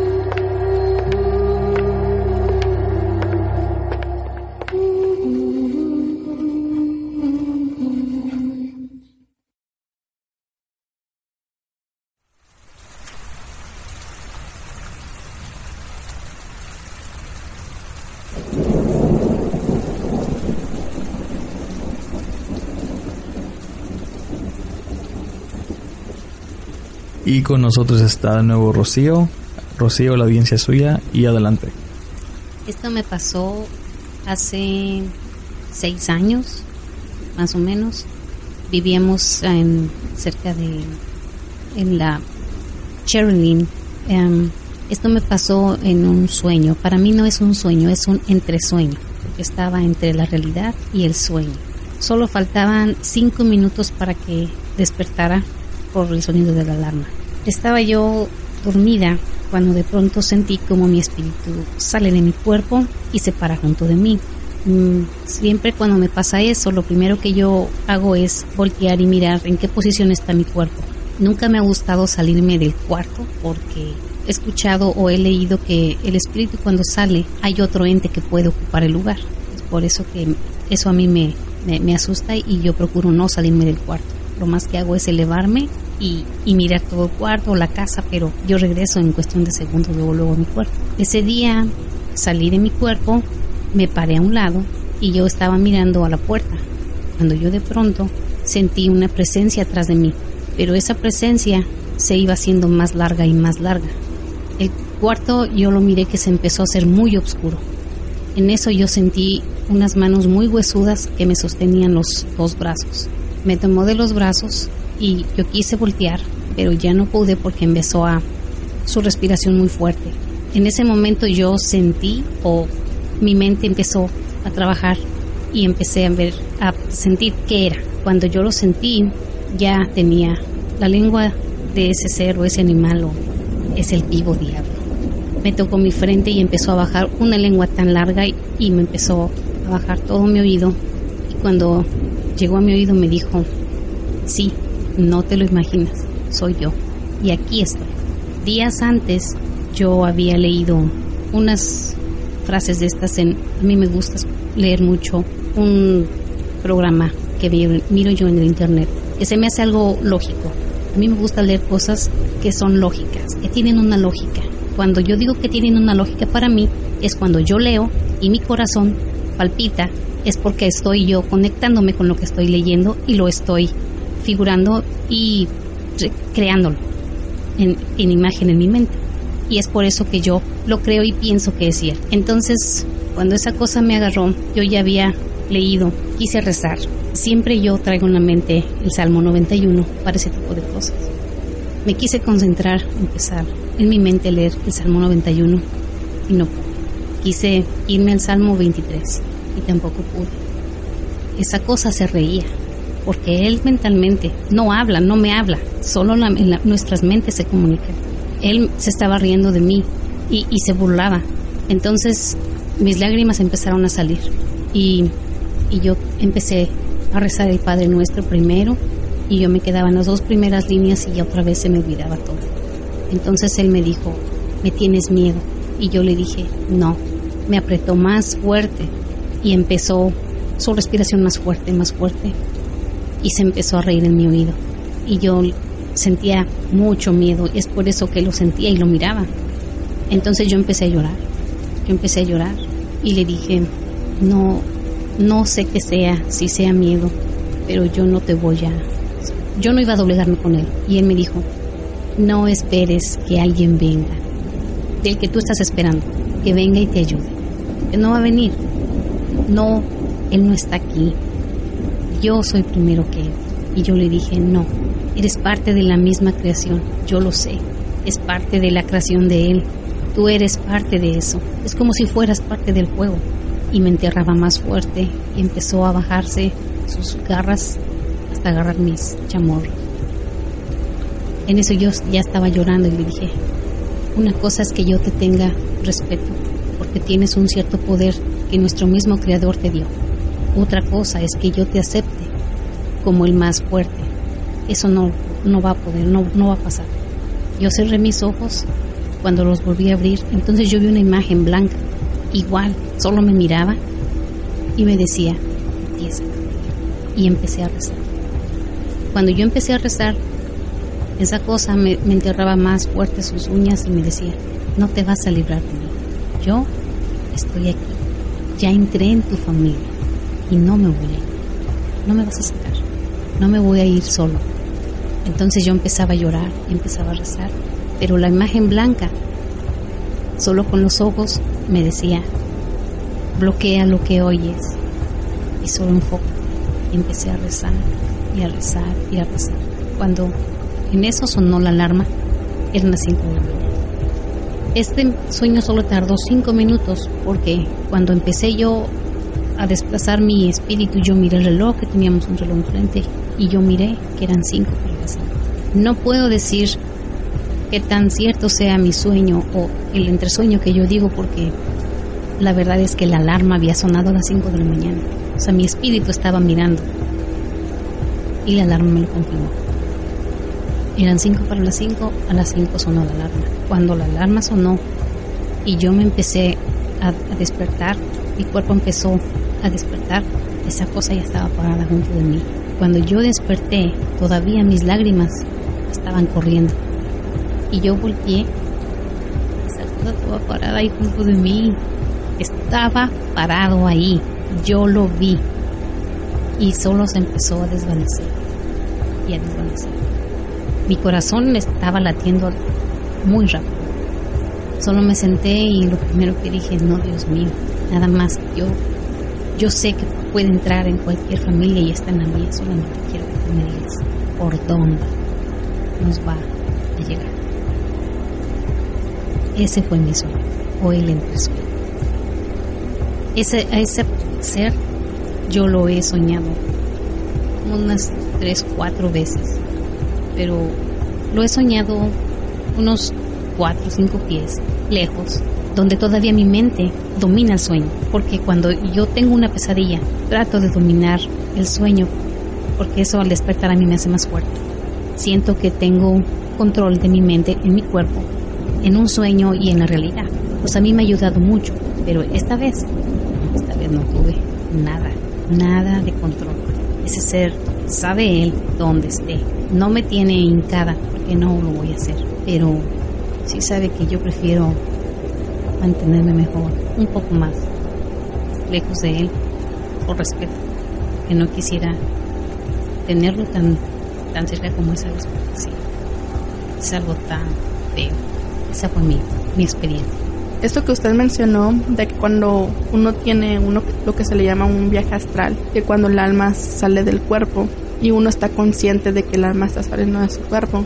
Y con nosotros está de nuevo Rocío. Rocío, la audiencia suya y adelante. Esto me pasó hace seis años, más o menos. Vivíamos en, cerca de en la Cherlin. Em, esto me pasó en un sueño. Para mí no es un sueño, es un entresueño. Estaba entre la realidad y el sueño. Solo faltaban cinco minutos para que despertara por el sonido de la alarma. Estaba yo dormida cuando de pronto sentí como mi espíritu sale de mi cuerpo y se para junto de mí. Mm, siempre cuando me pasa eso, lo primero que yo hago es voltear y mirar en qué posición está mi cuerpo. Nunca me ha gustado salirme del cuarto porque he escuchado o he leído que el espíritu cuando sale hay otro ente que puede ocupar el lugar. Por eso que eso a mí me, me, asusta y yo procuro no salirme del cuarto. Lo más que hago es elevarme y, mirar todo el cuarto la casa, pero yo regreso en cuestión de segundos luego, luego a mi cuerpo. Ese día salí de mi cuerpo, me paré a un lado y yo estaba mirando a la puerta, cuando yo de pronto sentí una presencia atrás de mí, pero esa presencia se iba haciendo más larga y más larga. El cuarto yo lo miré que se empezó a hacer muy oscuro. En eso yo sentí unas manos muy huesudas que me sostenían los dos brazos. Me tomó de los brazos y yo quise voltear, pero ya no pude porque empezó a su respiración muy fuerte. En ese momento yo sentí o mi mente empezó a trabajar y empecé a ver, a sentir qué era. Cuando yo lo sentí, ya tenía la lengua de ese ser o ese animal o es el vivo diablo. Me tocó mi frente y empezó a bajar una lengua tan larga y, me empezó a bajar todo mi oído. Y cuando llegó a mi oído me dijo, sí, no te lo imaginas, soy yo. Y aquí estoy. Días antes yo había leído unas frases de estas en... A mí me gusta leer mucho un programa que miro yo en el internet, que se me hace algo lógico. A mí me gusta leer cosas que son lógicas, que tienen una lógica. Cuando yo digo que tienen una lógica para mí, es cuando yo leo y mi corazón palpita, es porque estoy yo conectándome con lo que estoy leyendo y lo estoy figurando y creándolo en, en imagen en mi mente. Y es por eso que yo lo creo y pienso que es cierto. Entonces, cuando esa cosa me agarró, yo ya había leído, quise rezar. Siempre yo traigo en la mente el Salmo 91 para ese tipo de cosas. Me quise concentrar, empezar en mi mente leer el Salmo 91 y no pude. Quise irme al Salmo 23 y tampoco pude. Esa cosa se reía porque él mentalmente no habla, no me habla, solo nuestras mentes se comunican. Él se estaba riendo de mí y, se burlaba. Entonces mis lágrimas empezaron a salir y, yo empecé a rezar el Padre Nuestro primero y yo me quedaba en las dos primeras líneas y otra vez se me olvidaba todo. Entonces él me dijo, ¿me tienes miedo? Y yo le dije, no. Me apretó más fuerte y empezó su respiración más fuerte, más fuerte y se empezó a reír en mi oído. Y yo sentía mucho miedo, es por eso que lo sentía y lo miraba. Entonces yo empecé a llorar, yo empecé a llorar y le dije, no, no sé qué sea, si sea miedo, pero yo no te voy a... Yo no iba a doblegarme con él. Y él me dijo, no esperes que alguien venga, del que tú estás esperando, que venga y te ayude. Que no va a venir. No, él no está aquí. Yo soy primero que él. Y yo le dije, no, eres parte de la misma creación, yo lo sé. Es parte de la creación de él. Tú eres parte de eso. Es como si fueras parte del juego. Y me enterraba más fuerte y empezó a bajarse sus garras hasta agarrar mis chamorros. En eso yo ya estaba llorando y le dije, una cosa es que yo te tenga respeto, porque tienes un cierto poder que nuestro mismo creador te dio. Otra cosa es que yo te acepte como el más fuerte. Eso no, no va a poder, no, no va a pasar. Yo cerré mis ojos cuando los volví a abrir, entonces yo vi una imagen blanca, igual, solo me miraba y me decía, empieza. Y empecé a rezar. Cuando yo empecé a rezar, esa cosa me, me, enterraba más fuerte sus uñas y me decía, no te vas a librar de mí. Yo estoy aquí. Ya entré en tu familia y no me voy a ir. No me vas a sacar. No me voy a ir solo. Entonces yo empezaba a llorar, empezaba a rezar, pero la imagen blanca, solo con los ojos, me decía, bloquea lo que oyes y solo enfoca. Y empecé a rezar y a rezar y a rezar. Cuando en eso sonó la alarma, eran las 5 de la mañana. Este sueño solo tardó 5 minutos porque cuando empecé yo a desplazar mi espíritu, yo miré el reloj, que teníamos un reloj enfrente, y yo miré que eran 5 para las 5. No puedo decir que tan cierto sea mi sueño o el entresueño que yo digo porque la verdad es que la alarma había sonado a las 5 de la mañana. O sea, mi espíritu estaba mirando y la alarma me lo confirmó. Eran 5 para las 5, a las 5 sonó la alarma. Cuando la alarma sonó y yo me empecé a, a despertar, mi cuerpo empezó a despertar, esa cosa ya estaba parada junto de mí. Cuando yo desperté, todavía mis lágrimas estaban corriendo. Y yo volteé, esa cosa estaba parada ahí junto de mí. Estaba parado ahí, yo lo vi. Y solo se empezó a desvanecer y a desvanecer. Mi corazón estaba latiendo muy rápido. Solo me senté y lo primero que dije, no, Dios mío, nada más. Yo, yo sé que puede entrar en cualquier familia y está en la mía. Solamente quiero que tú me digas por dónde nos va a llegar. Ese fue mi sueño, o el entresueño. Ese, a ese ser yo lo he soñado unas tres, cuatro veces, pero lo he soñado unos cuatro cinco pies lejos, donde todavía mi mente domina el sueño, porque cuando yo tengo una pesadilla, trato de dominar el sueño, porque eso al despertar a mí me hace más fuerte. Siento que tengo control de mi mente en mi cuerpo, en un sueño y en la realidad. Pues a mí me ha ayudado mucho, pero esta vez, esta vez no tuve nada, nada de control. Ese ser sabe él dónde esté. No me tiene hincada, porque no lo voy a hacer, pero sí sabe que yo prefiero mantenerme mejor, un poco más lejos de él, por respeto, que no quisiera tenerlo tan, tan cerca como esa vez, sí, es algo tan feo. Esa fue mi, mi experiencia. Esto que usted mencionó de que cuando uno tiene uno lo que se le llama un viaje astral, que cuando el alma sale del cuerpo y uno está consciente de que el alma está saliendo de su cuerpo,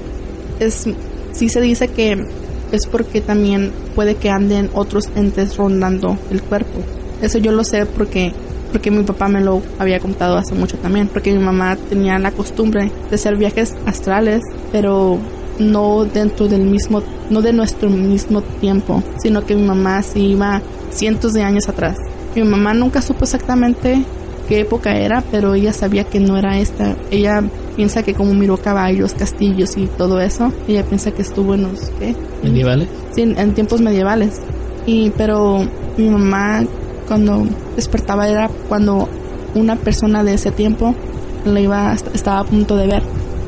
es sí se dice que es porque también puede que anden otros entes rondando el cuerpo. Eso yo lo sé porque porque mi papá me lo había contado hace mucho también, porque mi mamá tenía la costumbre de hacer viajes astrales, pero no dentro del mismo, no de nuestro mismo tiempo, sino que mi mamá se iba cientos de años atrás. Mi mamá nunca supo exactamente qué época era, pero ella sabía que no era esta. Ella piensa que como miró caballos, castillos y todo eso, ella piensa que estuvo en los ¿qué? ¿Medievales? Sí, en, en tiempos medievales. Y pero mi mamá cuando despertaba era cuando una persona de ese tiempo le iba estaba a punto de ver.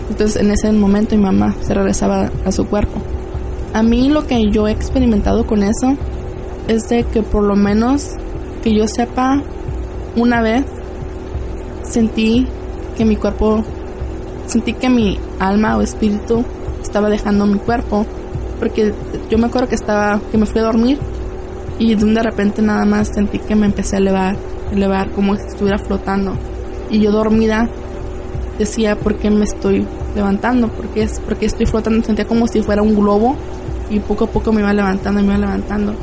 Entonces en ese momento mi mamá se regresaba a su cuerpo. A mí lo que yo he experimentado con eso es de que por lo menos que yo sepa una vez sentí que mi cuerpo sentí que mi alma o espíritu estaba dejando mi cuerpo porque yo me acuerdo que estaba que me fui a dormir y de repente nada más sentí que me empecé a elevar elevar como si estuviera flotando. Y yo dormida decía por qué me estoy levantando porque es porque estoy flotando sentía como si fuera un globo y poco a poco me iba levantando me iba levantando.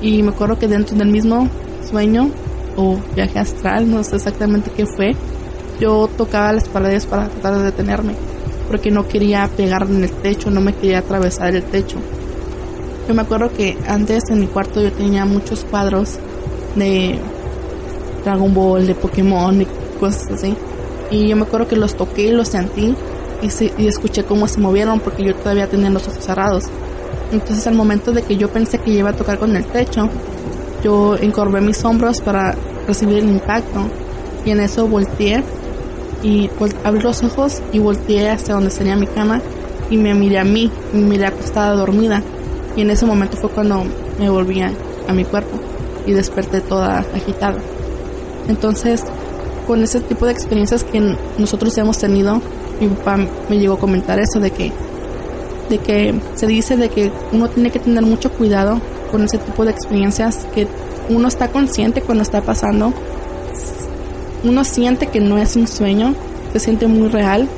Y me acuerdo que dentro del mismo sueño o viaje astral no sé exactamente qué fue yo tocaba las paredes para tratar de detenerme porque no quería pegar en el techo no me quería atravesar el techo yo me acuerdo que antes en mi cuarto yo tenía muchos cuadros de Dragon Ball, de Pokémon y cosas así. Y yo me acuerdo que los toqué y los sentí y, se, y escuché cómo se movieron porque yo todavía tenía los ojos cerrados. Entonces al momento de que yo pensé que iba a tocar con el techo, yo encorvé mis hombros para recibir el impacto y en eso volteé y abrí los ojos y volteé hacia donde tenía mi cama y me miré a mí, me miré acostada dormida y en ese momento fue cuando me volví a, a mi cuerpo y desperté toda agitada. Entonces, con ese tipo de experiencias que nosotros hemos tenido, mi papá me llegó a comentar eso de que de que se dice de que uno tiene que tener mucho cuidado con ese tipo de experiencias que uno está consciente cuando está pasando uno siente que no es un sueño se siente muy real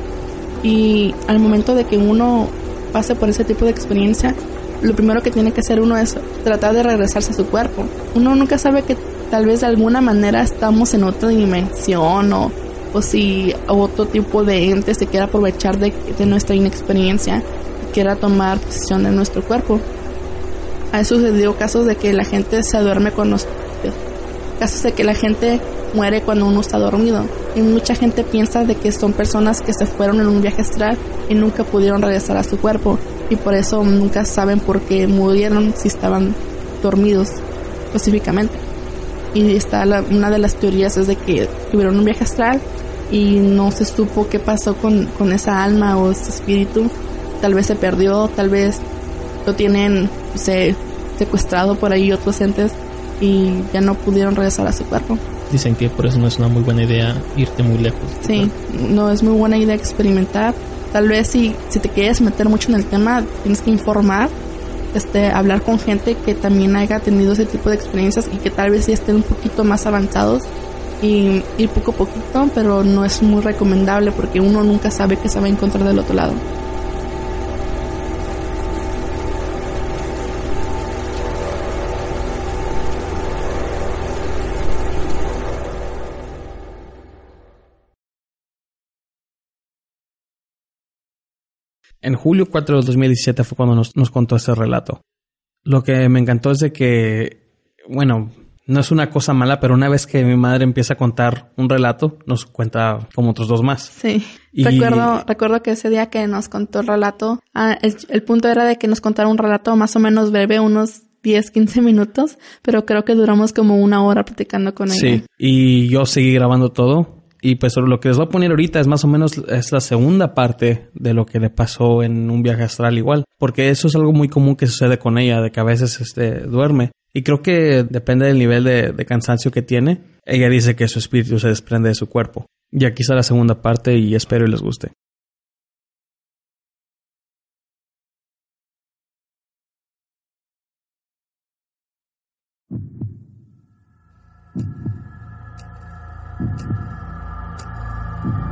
y al momento de que uno pase por ese tipo de experiencia lo primero que tiene que hacer uno es tratar de regresarse a su cuerpo uno nunca sabe que tal vez de alguna manera estamos en otra dimensión o, o si otro tipo de ente se quiere aprovechar de, de nuestra inexperiencia y quiera tomar posesión de nuestro cuerpo. Ha sucedido casos de que la gente se duerme con los casos de que la gente muere cuando uno está dormido. Y mucha gente piensa de que son personas que se fueron en un viaje astral y nunca pudieron regresar a su cuerpo. Y por eso nunca saben por qué murieron si estaban dormidos específicamente. Y está una de las teorías es de que tuvieron un viaje astral y no se supo qué pasó con, con esa alma o ese espíritu. Tal vez se perdió, tal vez lo tienen se, secuestrado por ahí otros entes y ya no pudieron regresar a su cuerpo. Dicen que por eso no es una muy buena idea irte muy lejos. Sí, no es muy buena idea experimentar. Tal vez si, si te quieres meter mucho en el tema, tienes que informar este, hablar con gente que también haya tenido ese tipo de experiencias y que tal vez ya estén un poquito más avanzados y ir poco a poquito, pero no es muy recomendable porque uno nunca sabe qué se va a encontrar del otro lado. En julio 4 de 2017 fue cuando nos, contó ese relato. Lo que me encantó es de que, bueno, no es una cosa mala, pero una vez que mi madre empieza a contar un relato, nos cuenta como otros dos más. Sí. Recuerdo, recuerdo que ese día que nos contó el relato, ah, el, punto era de que nos contara un relato más o menos breve, unos 10, 15 minutos, pero creo que duramos como una hora platicando con ella. Sí, y yo seguí grabando todo y pues lo que les voy a poner ahorita es más o menos es la segunda parte de lo que le pasó en un viaje astral igual, porque eso es algo muy común que sucede con ella, de que a veces este, duerme. Y creo que depende del nivel de, cansancio que tiene. Ella dice que su espíritu se desprende de su cuerpo. Y aquí está la segunda parte y espero y les guste.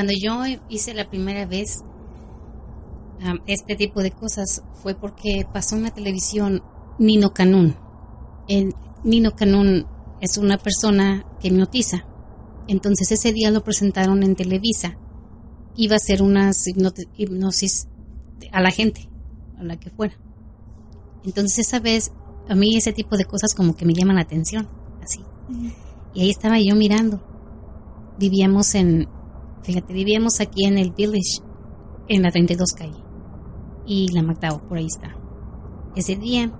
Cuando yo hice la primera vez este tipo de cosas fue porque pasó en la televisión Nino Canún. El, Nino Canún es una persona que hipnotiza. Entonces ese día lo presentaron en Televisa. Iba a ser una hipnosis a la gente, a la que fuera. Entonces esa vez a mí ese tipo de cosas como que me llaman la atención, así. Y ahí estaba yo mirando. Vivíamos en, Fíjate, vivíamos aquí en el Village, en la 32 calle. Y la Magdao, por ahí está. Ese día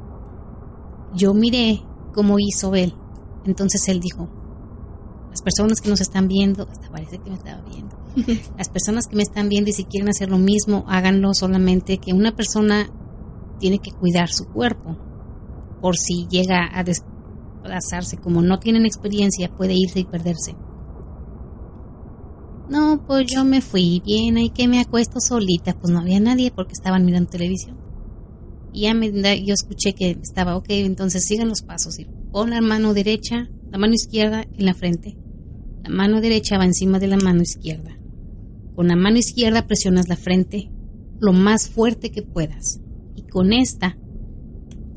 yo miré cómo hizo él. Entonces él dijo, las personas que nos están viendo, hasta parece que me estaba viendo, las personas que me están viendo y si quieren hacer lo mismo, háganlo solamente que una persona tiene que cuidar su cuerpo. Por si llega a desplazarse, como no tienen experiencia, puede irse y perderse. No, pues yo me fui bien, ahí que me acuesto solita. Pues no había nadie porque estaban mirando televisión. Y ya me, yo escuché que estaba, ok, entonces sigan los pasos. Y pon la mano derecha, la mano izquierda en la frente. La mano derecha va encima de la mano izquierda. Con la mano izquierda presionas la frente lo más fuerte que puedas. Y con esta,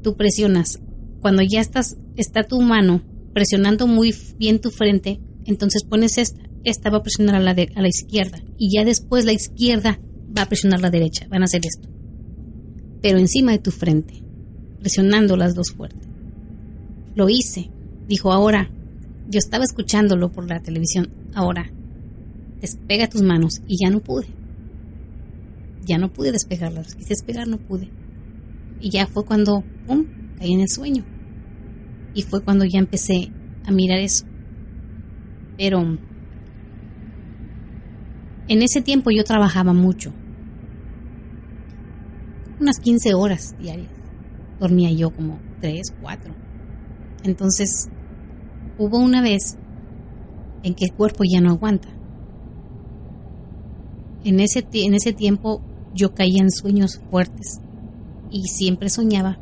tú presionas. Cuando ya estás, está tu mano presionando muy bien tu frente, entonces pones esta esta va a presionar a la, a la izquierda y ya después la izquierda va a presionar la derecha. Van a hacer esto. Pero encima de tu frente, presionando las dos fuertes. Lo hice. Dijo ahora. Yo estaba escuchándolo por la televisión. Ahora. despega tus manos y ya no pude. Ya no pude despegarlas, quise despegar, no pude. Y ya fue cuando, ¡pum!, caí en el sueño. Y fue cuando ya empecé a mirar eso. Pero en ese tiempo yo trabajaba mucho. Unas 15 horas diarias. Dormía yo como 3, 4. Entonces, hubo una vez en que el cuerpo ya no aguanta. En ese, en ese tiempo yo caía en sueños fuertes y siempre soñaba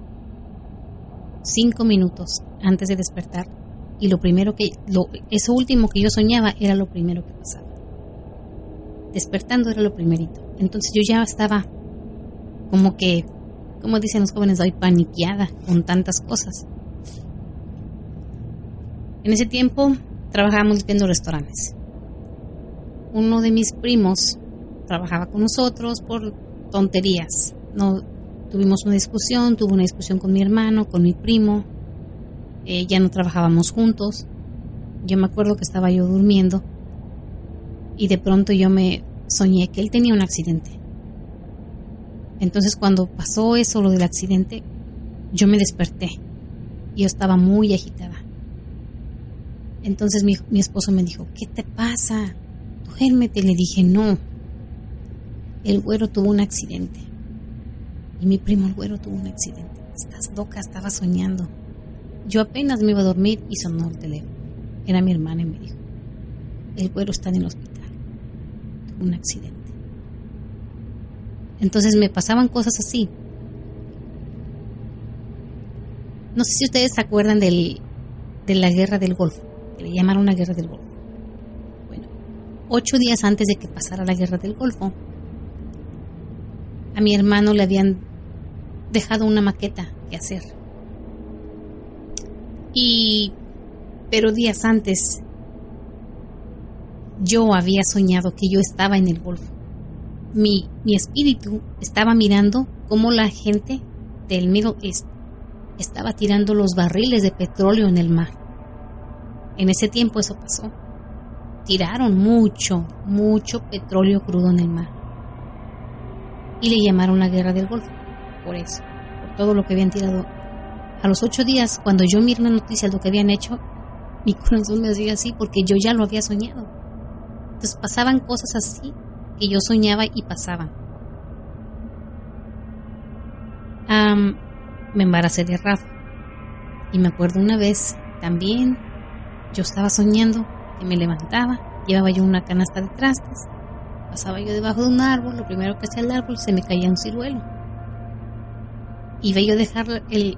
cinco minutos antes de despertar y lo primero que, lo, eso último que yo soñaba era lo primero que pasaba. Despertando era lo primerito. Entonces yo ya estaba como que, como dicen los jóvenes hoy, paniqueada con tantas cosas. En ese tiempo trabajábamos limpiando restaurantes. Uno de mis primos trabajaba con nosotros por tonterías. No tuvimos una discusión, tuvo una discusión con mi hermano, con mi primo. Eh, ya no trabajábamos juntos. Yo me acuerdo que estaba yo durmiendo y de pronto yo me soñé que él tenía un accidente. Entonces cuando pasó eso, lo del accidente, yo me desperté. Yo estaba muy agitada. Entonces mi, mi esposo me dijo, ¿qué te pasa? Duérmete. Le dije, no. El güero tuvo un accidente. Y mi primo el güero tuvo un accidente. Estás loca, estaba soñando. Yo apenas me iba a dormir y sonó el teléfono. Era mi hermana y me dijo, el güero está en el hospital. Un accidente. Entonces me pasaban cosas así. No sé si ustedes se acuerdan del, de la guerra del Golfo le llamaron la guerra del Golfo. Bueno, ocho días antes de que pasara la guerra del Golfo, a mi hermano le habían dejado una maqueta que hacer. Y, pero días antes, yo había soñado que yo estaba en el Golfo. Mi, mi espíritu estaba mirando cómo la gente del Middle East estaba tirando los barriles de petróleo en el mar. En ese tiempo eso pasó. Tiraron mucho, mucho petróleo crudo en el mar. Y le llamaron la guerra del Golfo. Por eso, por todo lo que habían tirado. A los ocho días, cuando yo miré la noticia de lo que habían hecho, mi corazón me hacía así porque yo ya lo había soñado. Entonces pasaban cosas así que yo soñaba y pasaban. me embaracé de Rafa. Y me acuerdo una vez también yo estaba soñando que me levantaba, llevaba yo una canasta de trastes, pasaba yo debajo de un árbol, lo primero que hacía el árbol se me caía un ciruelo. Iba yo a dejar el,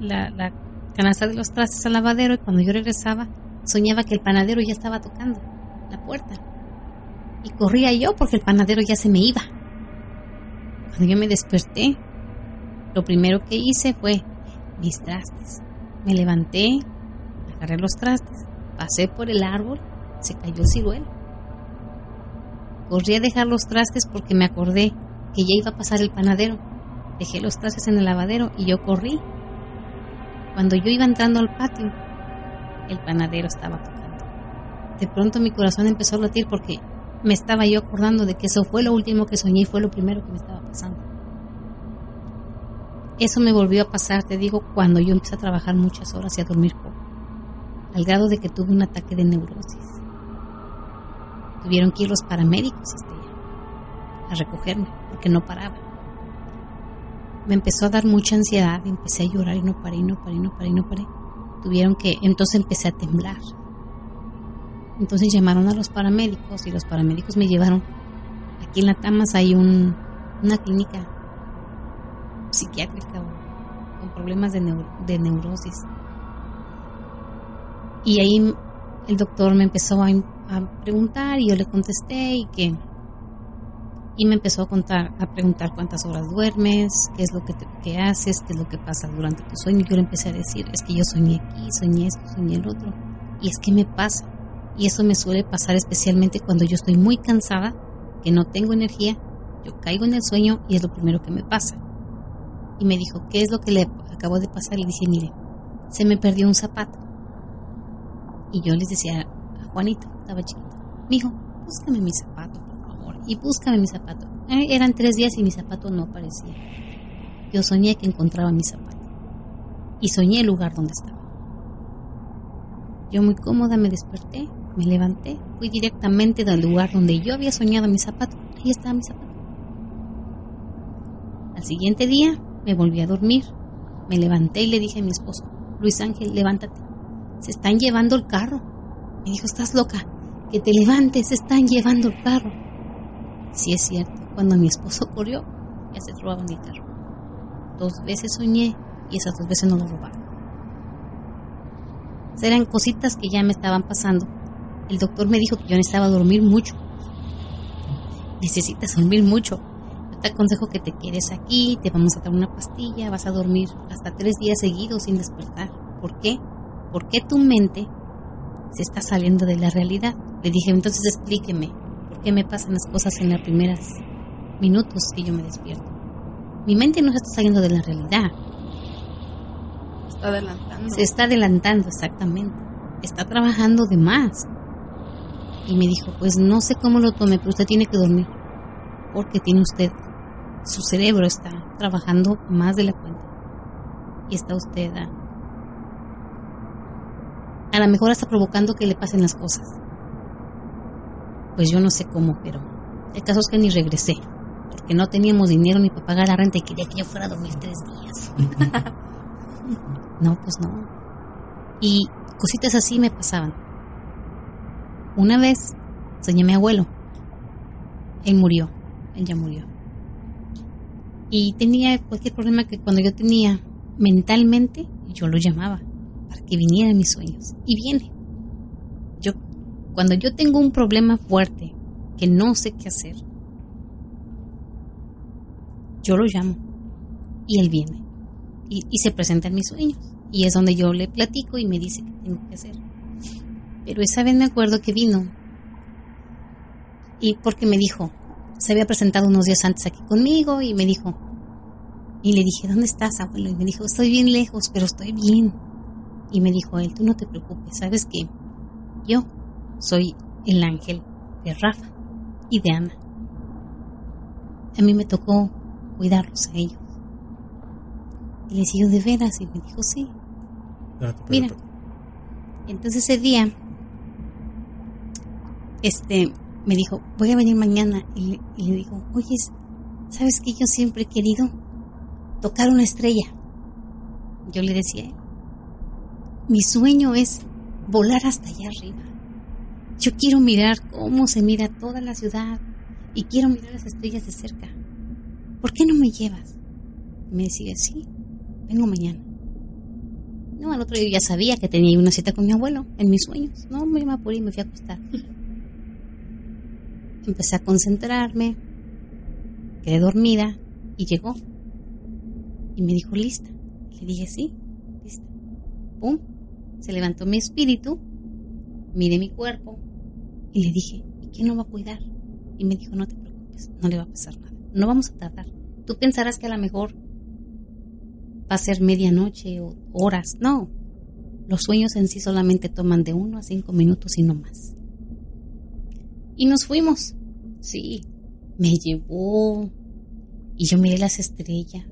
la, la canasta de los trastes al lavadero y cuando yo regresaba soñaba que el panadero ya estaba tocando la puerta. Y corría yo porque el panadero ya se me iba. Cuando yo me desperté, lo primero que hice fue mis trastes. Me levanté, agarré los trastes, pasé por el árbol, se cayó el ciruelo. Corrí a dejar los trastes porque me acordé que ya iba a pasar el panadero. Dejé los trastes en el lavadero y yo corrí. Cuando yo iba entrando al patio, el panadero estaba tocando. De pronto mi corazón empezó a latir porque me estaba yo acordando de que eso fue lo último que soñé y fue lo primero que me estaba pasando. Eso me volvió a pasar, te digo, cuando yo empecé a trabajar muchas horas y a dormir poco al grado de que tuve un ataque de neurosis. Tuvieron que ir los paramédicos este a recogerme porque no paraba. Me empezó a dar mucha ansiedad, empecé a llorar y no paré, y no paré, y no paré, y no paré. Tuvieron que, entonces empecé a temblar. Entonces llamaron a los paramédicos y los paramédicos me llevaron. Aquí en La Tamas hay un, una clínica psiquiátrica con problemas de, neurosis y ahí el doctor me empezó a, preguntar y yo le contesté y que y me empezó a contar a preguntar cuántas horas duermes, qué es lo que, te, haces, qué es lo que pasa durante tu sueño. Y yo le empecé a decir, es que yo soñé aquí, soñé esto, soñé el otro. Y es que me pasa. Y eso me suele pasar especialmente cuando yo estoy muy cansada, que no tengo energía, yo caigo en el sueño y es lo primero que me pasa. Y me dijo, ¿qué es lo que le acabo de pasar? Le dije, mire, se me perdió un zapato. Y yo les decía a Juanito, estaba chiquito, mijo, búscame mi zapato, por favor. Y búscame mi zapato. Eh, eran tres días y mi zapato no aparecía. Yo soñé que encontraba mi zapato. Y soñé el lugar donde estaba. Yo muy cómoda me desperté, me levanté, fui directamente del lugar donde yo había soñado mi zapato. Ahí estaba mi zapato. Al siguiente día me volví a dormir. Me levanté y le dije a mi esposo, Luis Ángel, levántate. Se están llevando el carro. Me dijo, estás loca. Que te levantes, se están llevando el carro. Sí es cierto, cuando mi esposo corrió, ya se robaban el carro. Dos veces soñé y esas dos veces no lo robaron. Eran cositas que ya me estaban pasando. El doctor me dijo que yo necesitaba dormir mucho. Necesitas dormir mucho. Yo te aconsejo que te quedes aquí, te vamos a dar una pastilla, vas a dormir hasta tres días seguidos sin despertar. ¿Por qué? Porque tu mente se está saliendo de la realidad. Le dije, entonces explíqueme, ¿por qué me pasan las cosas en los primeros minutos que yo me despierto? Mi mente no se está saliendo de la realidad. Está adelantando. Se está adelantando, exactamente. Está trabajando de más. Y me dijo, pues no sé cómo lo tome, pero usted tiene que dormir. Porque tiene usted, su cerebro está trabajando más de la cuenta. Y está usted a, a lo mejor está provocando que le pasen las cosas. Pues yo no sé cómo, pero el caso es que ni regresé. Porque no teníamos dinero ni para pagar la renta y quería que yo fuera a dormir tres días. no, pues no. Y cositas así me pasaban. Una vez soñé a mi abuelo. Él murió. Él ya murió. Y tenía cualquier problema que cuando yo tenía mentalmente, yo lo llamaba para que viniera en mis sueños. Y viene. Yo, cuando yo tengo un problema fuerte que no sé qué hacer, yo lo llamo y él viene. Y, y se presenta en mis sueños. Y es donde yo le platico y me dice qué tengo que hacer. Pero esa vez me acuerdo que vino y porque me dijo, se había presentado unos días antes aquí conmigo y me dijo, y le dije, ¿dónde estás, abuelo? Y me dijo, estoy bien lejos, pero estoy bien. Y me dijo él, tú no te preocupes, sabes que yo soy el ángel de Rafa y de Ana. A mí me tocó cuidarlos a ellos. Y le dije, ¿de veras? Y me dijo, sí. Mira, entonces ese día, este, me dijo, voy a venir mañana. Y le, digo, oye, ¿sabes que yo siempre he querido tocar una estrella? Yo le decía, mi sueño es volar hasta allá arriba. Yo quiero mirar cómo se mira toda la ciudad y quiero mirar las estrellas de cerca. ¿Por qué no me llevas? Me decía, sí, vengo mañana. No, al otro día ya sabía que tenía una cita con mi abuelo en mis sueños. No, me iba por me fui a acostar. Empecé a concentrarme, quedé dormida y llegó. Y me dijo, lista. Le dije, sí, lista. Pum, se levantó mi espíritu, miré mi cuerpo y le dije, ¿y quién lo va a cuidar? Y me dijo, no te preocupes, no le va a pasar nada, no vamos a tardar. Tú pensarás que a lo mejor va a ser medianoche o horas, no. Los sueños en sí solamente toman de uno a cinco minutos y no más. Y nos fuimos. Sí, me llevó y yo miré las estrellas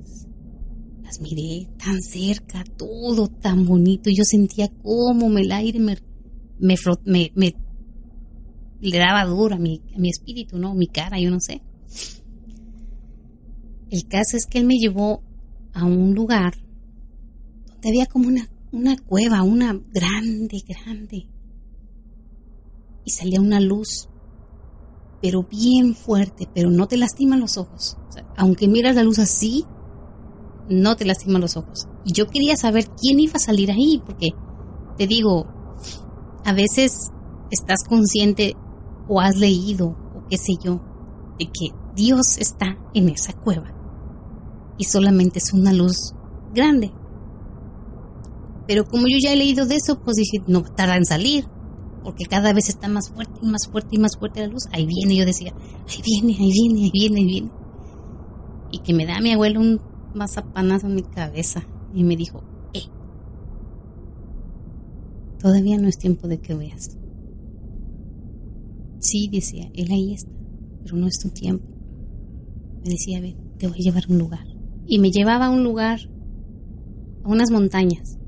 las miré tan cerca, todo tan bonito. Y yo sentía como el aire me, me le daba duro a mi, a mi espíritu, ¿no? Mi cara, yo no sé. El caso es que él me llevó a un lugar donde había como una, una cueva, una grande, grande. Y salía una luz, pero bien fuerte, pero no te lastima los ojos. Aunque miras la luz así, no te lastiman los ojos. Y yo quería saber quién iba a salir ahí, porque te digo, a veces estás consciente o has leído o qué sé yo, de que Dios está en esa cueva y solamente es una luz grande. Pero como yo ya he leído de eso, pues dije, no tarda en salir, porque cada vez está más fuerte y más fuerte y más fuerte la luz. Ahí viene, yo decía, ahí viene, ahí viene, ahí viene, ahí viene. Y que me da mi abuelo un mazapanazo en mi cabeza y me dijo, eh, todavía no es tiempo de que veas. Sí, decía, él ahí está, pero no es tu tiempo. Me decía, ve, te voy a llevar a un lugar. Y me llevaba a un lugar, a unas montañas.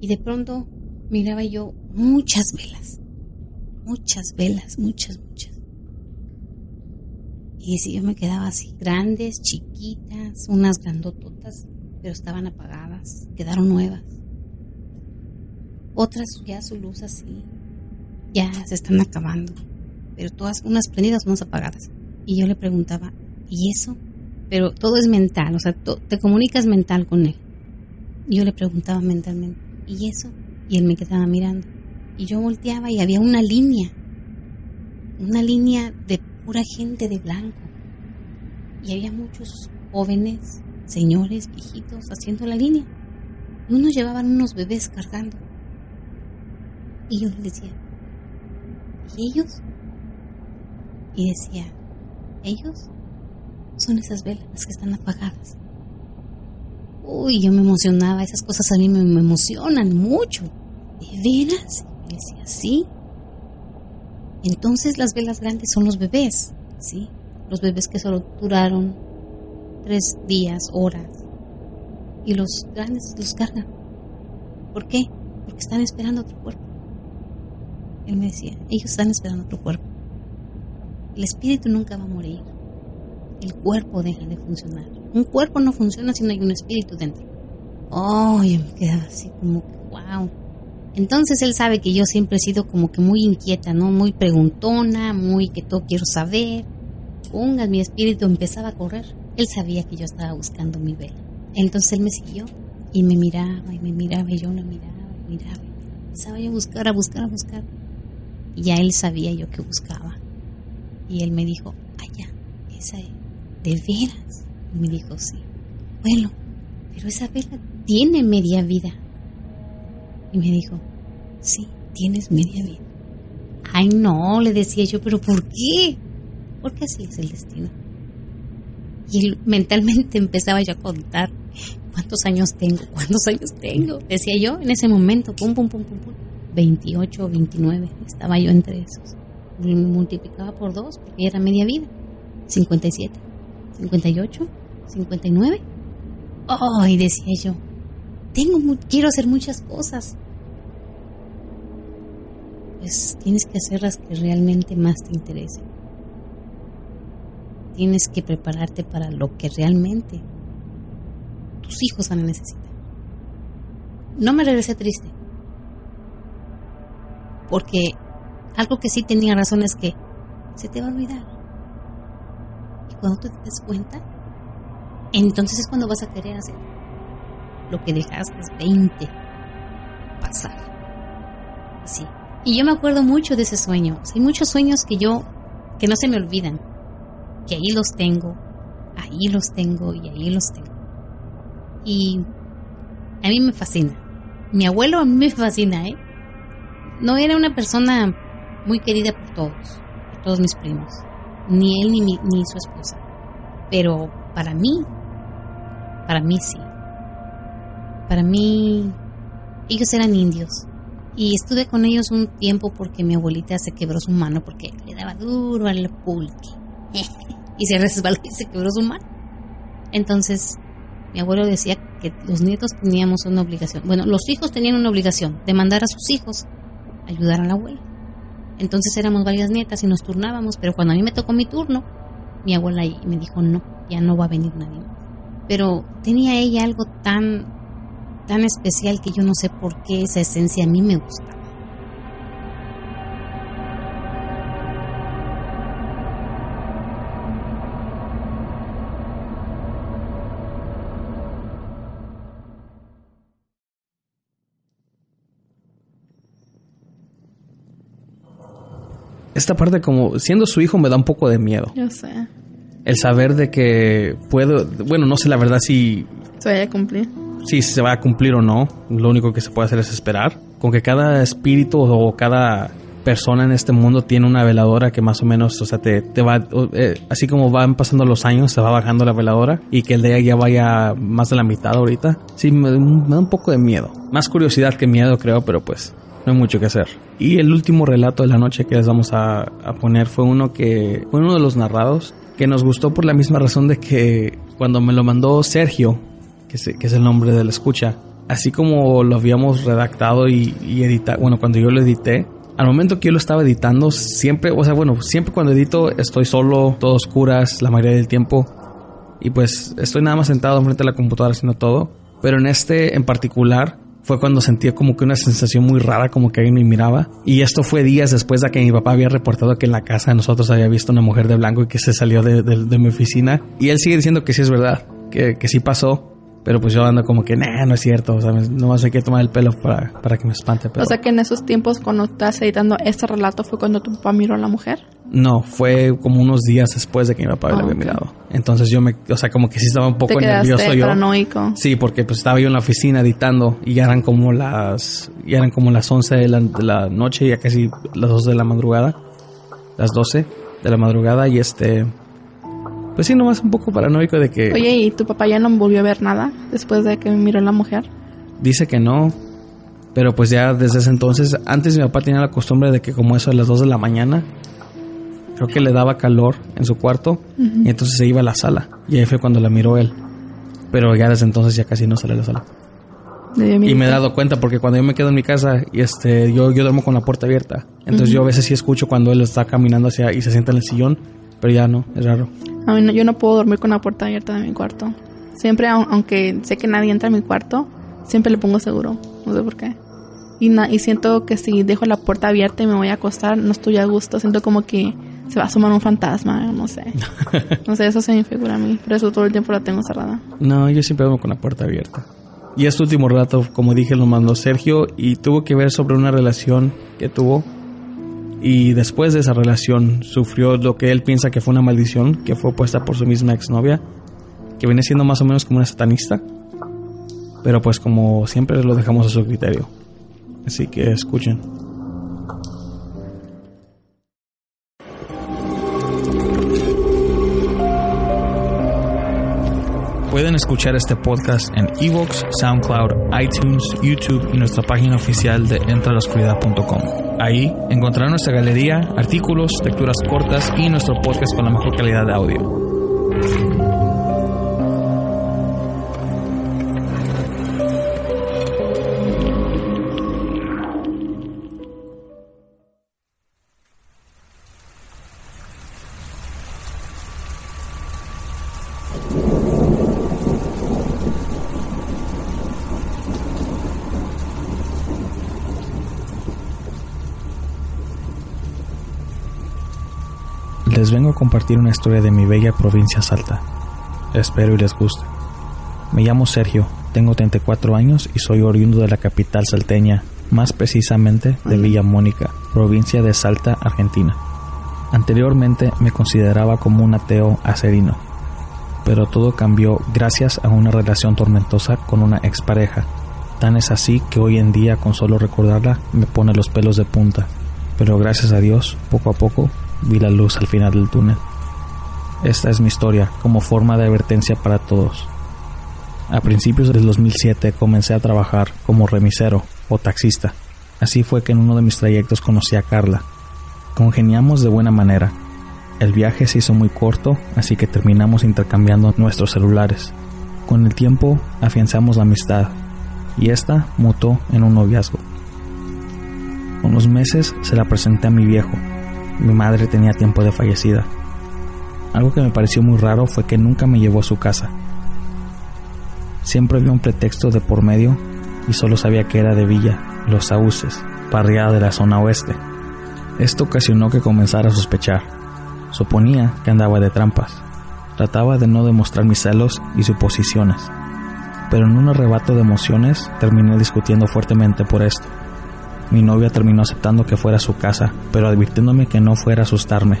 Y de pronto miraba yo muchas velas, muchas velas, muchas, muchas. Y si yo me quedaba así, grandes, chiquitas, unas grandototas, pero estaban apagadas, quedaron nuevas. Otras ya su luz así, ya se están acabando, pero todas unas prendidas, unas apagadas. Y yo le preguntaba, ¿y eso? Pero todo es mental, o sea, te comunicas mental con él. Yo le preguntaba mentalmente, ¿y eso? Y él me quedaba mirando. Y yo volteaba y había una línea, una línea de pura gente de blanco. Y había muchos jóvenes, señores, viejitos, haciendo la línea. Y unos llevaban unos bebés cargando. Y yo le decía, ¿y ellos? Y decía, ¿ellos? Son esas velas que están apagadas. Uy, yo me emocionaba, esas cosas a mí me, emocionan mucho. ¿De veras? Decía, sí. Entonces las velas grandes son los bebés, ¿sí? Los bebés que solo duraron tres días, horas. Y los grandes los cargan. ¿Por qué? Porque están esperando otro cuerpo. Él me decía, ellos están esperando otro cuerpo. El espíritu nunca va a morir. El cuerpo deja de funcionar. Un cuerpo no funciona si no hay un espíritu dentro. Oh, yo me quedaba así como wow. Entonces él sabe que yo siempre he sido como que muy inquieta, ¿no? Muy preguntona, muy que todo quiero saber. Ponga, mi espíritu empezaba a correr. Él sabía que yo estaba buscando mi vela. Entonces él me siguió y me miraba y me miraba y yo lo miraba y miraba. Empezaba a buscar, a buscar, a buscar. Y ya él sabía yo que buscaba. Y él me dijo, allá, esa es, ¿de veras? Y me dijo, sí. Bueno, pero esa vela tiene media vida. Y me dijo, sí, tienes media vida. Ay, no, le decía yo, pero ¿por qué? Porque así es el destino. Y mentalmente empezaba yo a contar cuántos años tengo, cuántos años tengo. Decía yo en ese momento, pum, pum, pum, pum, pum. 28 o 29, estaba yo entre esos. Multiplicaba por dos porque era media vida. 57, 58, 59. Oh, y decía yo, tengo, quiero hacer muchas cosas. Pues tienes que hacer las que realmente más te interesen. Tienes que prepararte para lo que realmente tus hijos van a necesitar. No me regresé triste. Porque algo que sí tenía razón es que se te va a olvidar. Y cuando te des cuenta, entonces es cuando vas a querer hacer lo que dejaste 20 pasar. Sí. Y yo me acuerdo mucho de ese sueño. hay muchos sueños que yo, que no se me olvidan. Que ahí los tengo, ahí los tengo y ahí los tengo. Y a mí me fascina. Mi abuelo a mí me fascina, ¿eh? No era una persona muy querida por todos, por todos mis primos. Ni él ni, ni su esposa. Pero para mí, para mí sí. Para mí, ellos eran indios. Y estuve con ellos un tiempo porque mi abuelita se quebró su mano porque le daba duro al pulque. y se resbaló y se quebró su mano. Entonces, mi abuelo decía que los nietos teníamos una obligación. Bueno, los hijos tenían una obligación de mandar a sus hijos a ayudar a la abuela. Entonces éramos varias nietas y nos turnábamos, pero cuando a mí me tocó mi turno, mi abuela me dijo, no, ya no va a venir nadie más. Pero tenía ella algo tan tan especial que yo no sé por qué esa esencia a mí me gusta. Esta parte como siendo su hijo me da un poco de miedo. Yo sé. El saber de que puedo, bueno, no sé la verdad si se vaya a cumplir si se va a cumplir o no, lo único que se puede hacer es esperar. Con que cada espíritu o cada persona en este mundo tiene una veladora que más o menos, o sea, te, te va, eh, así como van pasando los años, se va bajando la veladora y que el día ya vaya más de la mitad ahorita. Sí, me, da un poco de miedo. Más curiosidad que miedo, creo, pero pues no hay mucho que hacer. Y el último relato de la noche que les vamos a, a poner fue uno que fue uno de los narrados que nos gustó por la misma razón de que cuando me lo mandó Sergio, que es, que es el nombre de la escucha, así como lo habíamos redactado y, y editado, bueno, cuando yo lo edité, al momento que yo lo estaba editando, siempre, o sea, bueno, siempre cuando edito estoy solo, todo oscuras la mayoría del tiempo. Y pues estoy nada más sentado enfrente de la computadora haciendo todo. Pero en este en particular fue cuando sentía como que una sensación muy rara, como que alguien me miraba. Y esto fue días después de que mi papá había reportado que en la casa de nosotros había visto una mujer de blanco y que se salió de, de- de mi oficina. Y él sigue diciendo que sí es verdad, que, que sí pasó. Pero pues yo ando como que, nah, no es cierto. O sea, me- nomás hay que tomar el pelo para, para que me espante. Pero... O sea que en esos tiempos, cuando estás editando este relato, fue cuando tu papá miró a la mujer. No, fue como unos días después de que mi papá Ah, lo había ok. mirado. Entonces yo me, o sea, como que sí estaba un Te poco quedaste nervioso yo. paranoico. Sí, porque pues estaba yo en la oficina editando y ya eran como las, ya eran como las 11 de la, de la noche, ya casi las 2 de la madrugada, las 12 de la madrugada y este, pues sí, nomás un poco paranoico de que Oye, ¿y tu papá ya no volvió a ver nada después de que miró a la mujer? dice que no, pero pues ya desde ese entonces, antes mi papá tenía la costumbre de que como eso a las 2 de la mañana, creo que le daba calor en su cuarto y entonces se iba a la sala y ahí fue cuando la miró él. Pero ya desde entonces ya casi no sale a la sala. Y me he dado cuenta porque cuando yo me quedo en mi casa y este yo, yo duermo con la puerta abierta. Entonces yo a veces sí escucho cuando él está caminando hacia y se sienta en el sillón, pero ya no, es raro. A mí no- yo no puedo dormir con la puerta abierta de mi cuarto. Siempre, au- aunque sé que nadie entra a mi cuarto, siempre le pongo seguro. No sé por qué. Y, na- y siento que si dejo la puerta abierta y me voy a acostar, no estoy a gusto. Siento como que se va a asomar un fantasma, no sé. No sé, eso se me figura a mí. Por eso todo el tiempo la tengo cerrada. No, yo siempre duermo con la puerta abierta. Y este último relato, como dije, lo mandó Sergio y tuvo que ver sobre una relación que tuvo. Y después de esa relación sufrió lo que él piensa que fue una maldición que fue puesta por su misma exnovia, que viene siendo más o menos como una satanista. Pero pues como siempre lo dejamos a su criterio. Así que escuchen. Pueden escuchar este podcast en Evox, SoundCloud, iTunes, YouTube y nuestra página oficial de entralascuridad.com. Ahí encontrarán nuestra galería, artículos, lecturas cortas y nuestro podcast con la mejor calidad de audio. Compartir una historia de mi bella provincia Salta. Espero y les guste. Me llamo Sergio, tengo 34 años y soy oriundo de la capital salteña, más precisamente de Villa Mónica, provincia de Salta, Argentina. Anteriormente me consideraba como un ateo acerino, pero todo cambió gracias a una relación tormentosa con una expareja. Tan es así que hoy en día con solo recordarla me pone los pelos de punta, pero gracias a Dios, poco a poco vi la luz al final del túnel. Esta es mi historia como forma de advertencia para todos. A principios del 2007 comencé a trabajar como remisero o taxista. Así fue que en uno de mis trayectos conocí a Carla. Congeniamos de buena manera. El viaje se hizo muy corto, así que terminamos intercambiando nuestros celulares. Con el tiempo afianzamos la amistad y esta mutó en un noviazgo. Con los meses se la presenté a mi viejo. Mi madre tenía tiempo de fallecida. Algo que me pareció muy raro fue que nunca me llevó a su casa. Siempre había un pretexto de por medio y solo sabía que era de Villa, Los Sauces, barriada de la zona oeste. Esto ocasionó que comenzara a sospechar. Suponía que andaba de trampas. Trataba de no demostrar mis celos y suposiciones. Pero en un arrebato de emociones terminé discutiendo fuertemente por esto. Mi novia terminó aceptando que fuera a su casa, pero advirtiéndome que no fuera a asustarme.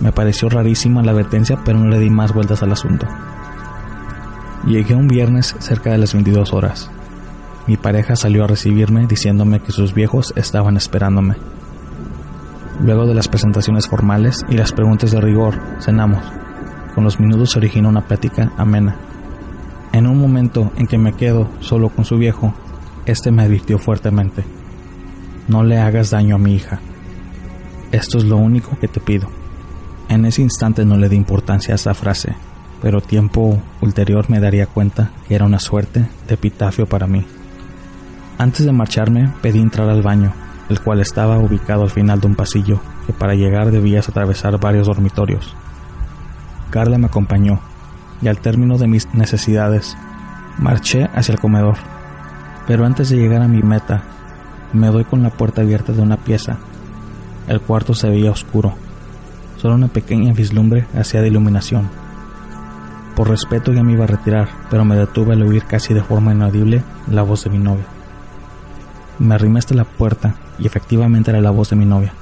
Me pareció rarísima la advertencia, pero no le di más vueltas al asunto. Llegué un viernes cerca de las 22 horas. Mi pareja salió a recibirme diciéndome que sus viejos estaban esperándome. Luego de las presentaciones formales y las preguntas de rigor, cenamos. Con los minutos se originó una plática amena. En un momento en que me quedo solo con su viejo, este me advirtió fuertemente. no le hagas daño a mi hija. Esto es lo único que te pido. En ese instante no le di importancia a esa frase, pero tiempo ulterior me daría cuenta que era una suerte de epitafio para mí. Antes de marcharme pedí entrar al baño, el cual estaba ubicado al final de un pasillo que para llegar debías atravesar varios dormitorios. Carla me acompañó y al término de mis necesidades marché hacia el comedor. Pero antes de llegar a mi meta, me doy con la puerta abierta de una pieza. El cuarto se veía oscuro, solo una pequeña vislumbre hacía de iluminación. Por respeto ya me iba a retirar, pero me detuve al oír casi de forma inaudible la voz de mi novia. Me arrimé hasta la puerta y efectivamente era la voz de mi novia.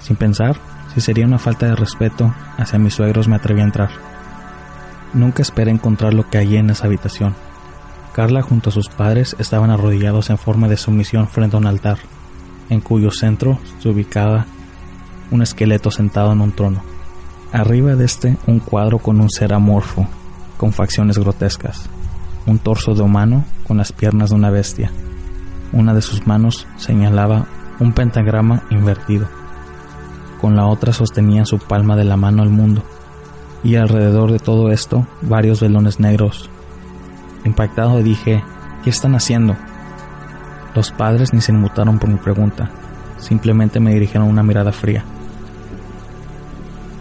Sin pensar si sería una falta de respeto hacia mis suegros me atreví a entrar. Nunca esperé encontrar lo que hallé en esa habitación. Carla junto a sus padres estaban arrodillados en forma de sumisión frente a un altar, en cuyo centro se ubicaba un esqueleto sentado en un trono. Arriba de este un cuadro con un ser amorfo, con facciones grotescas, un torso de humano con las piernas de una bestia. Una de sus manos señalaba un pentagrama invertido. Con la otra sostenía en su palma de la mano al mundo, y alrededor de todo esto varios velones negros Impactado dije, ¿qué están haciendo? Los padres ni se inmutaron por mi pregunta, simplemente me dirigieron una mirada fría.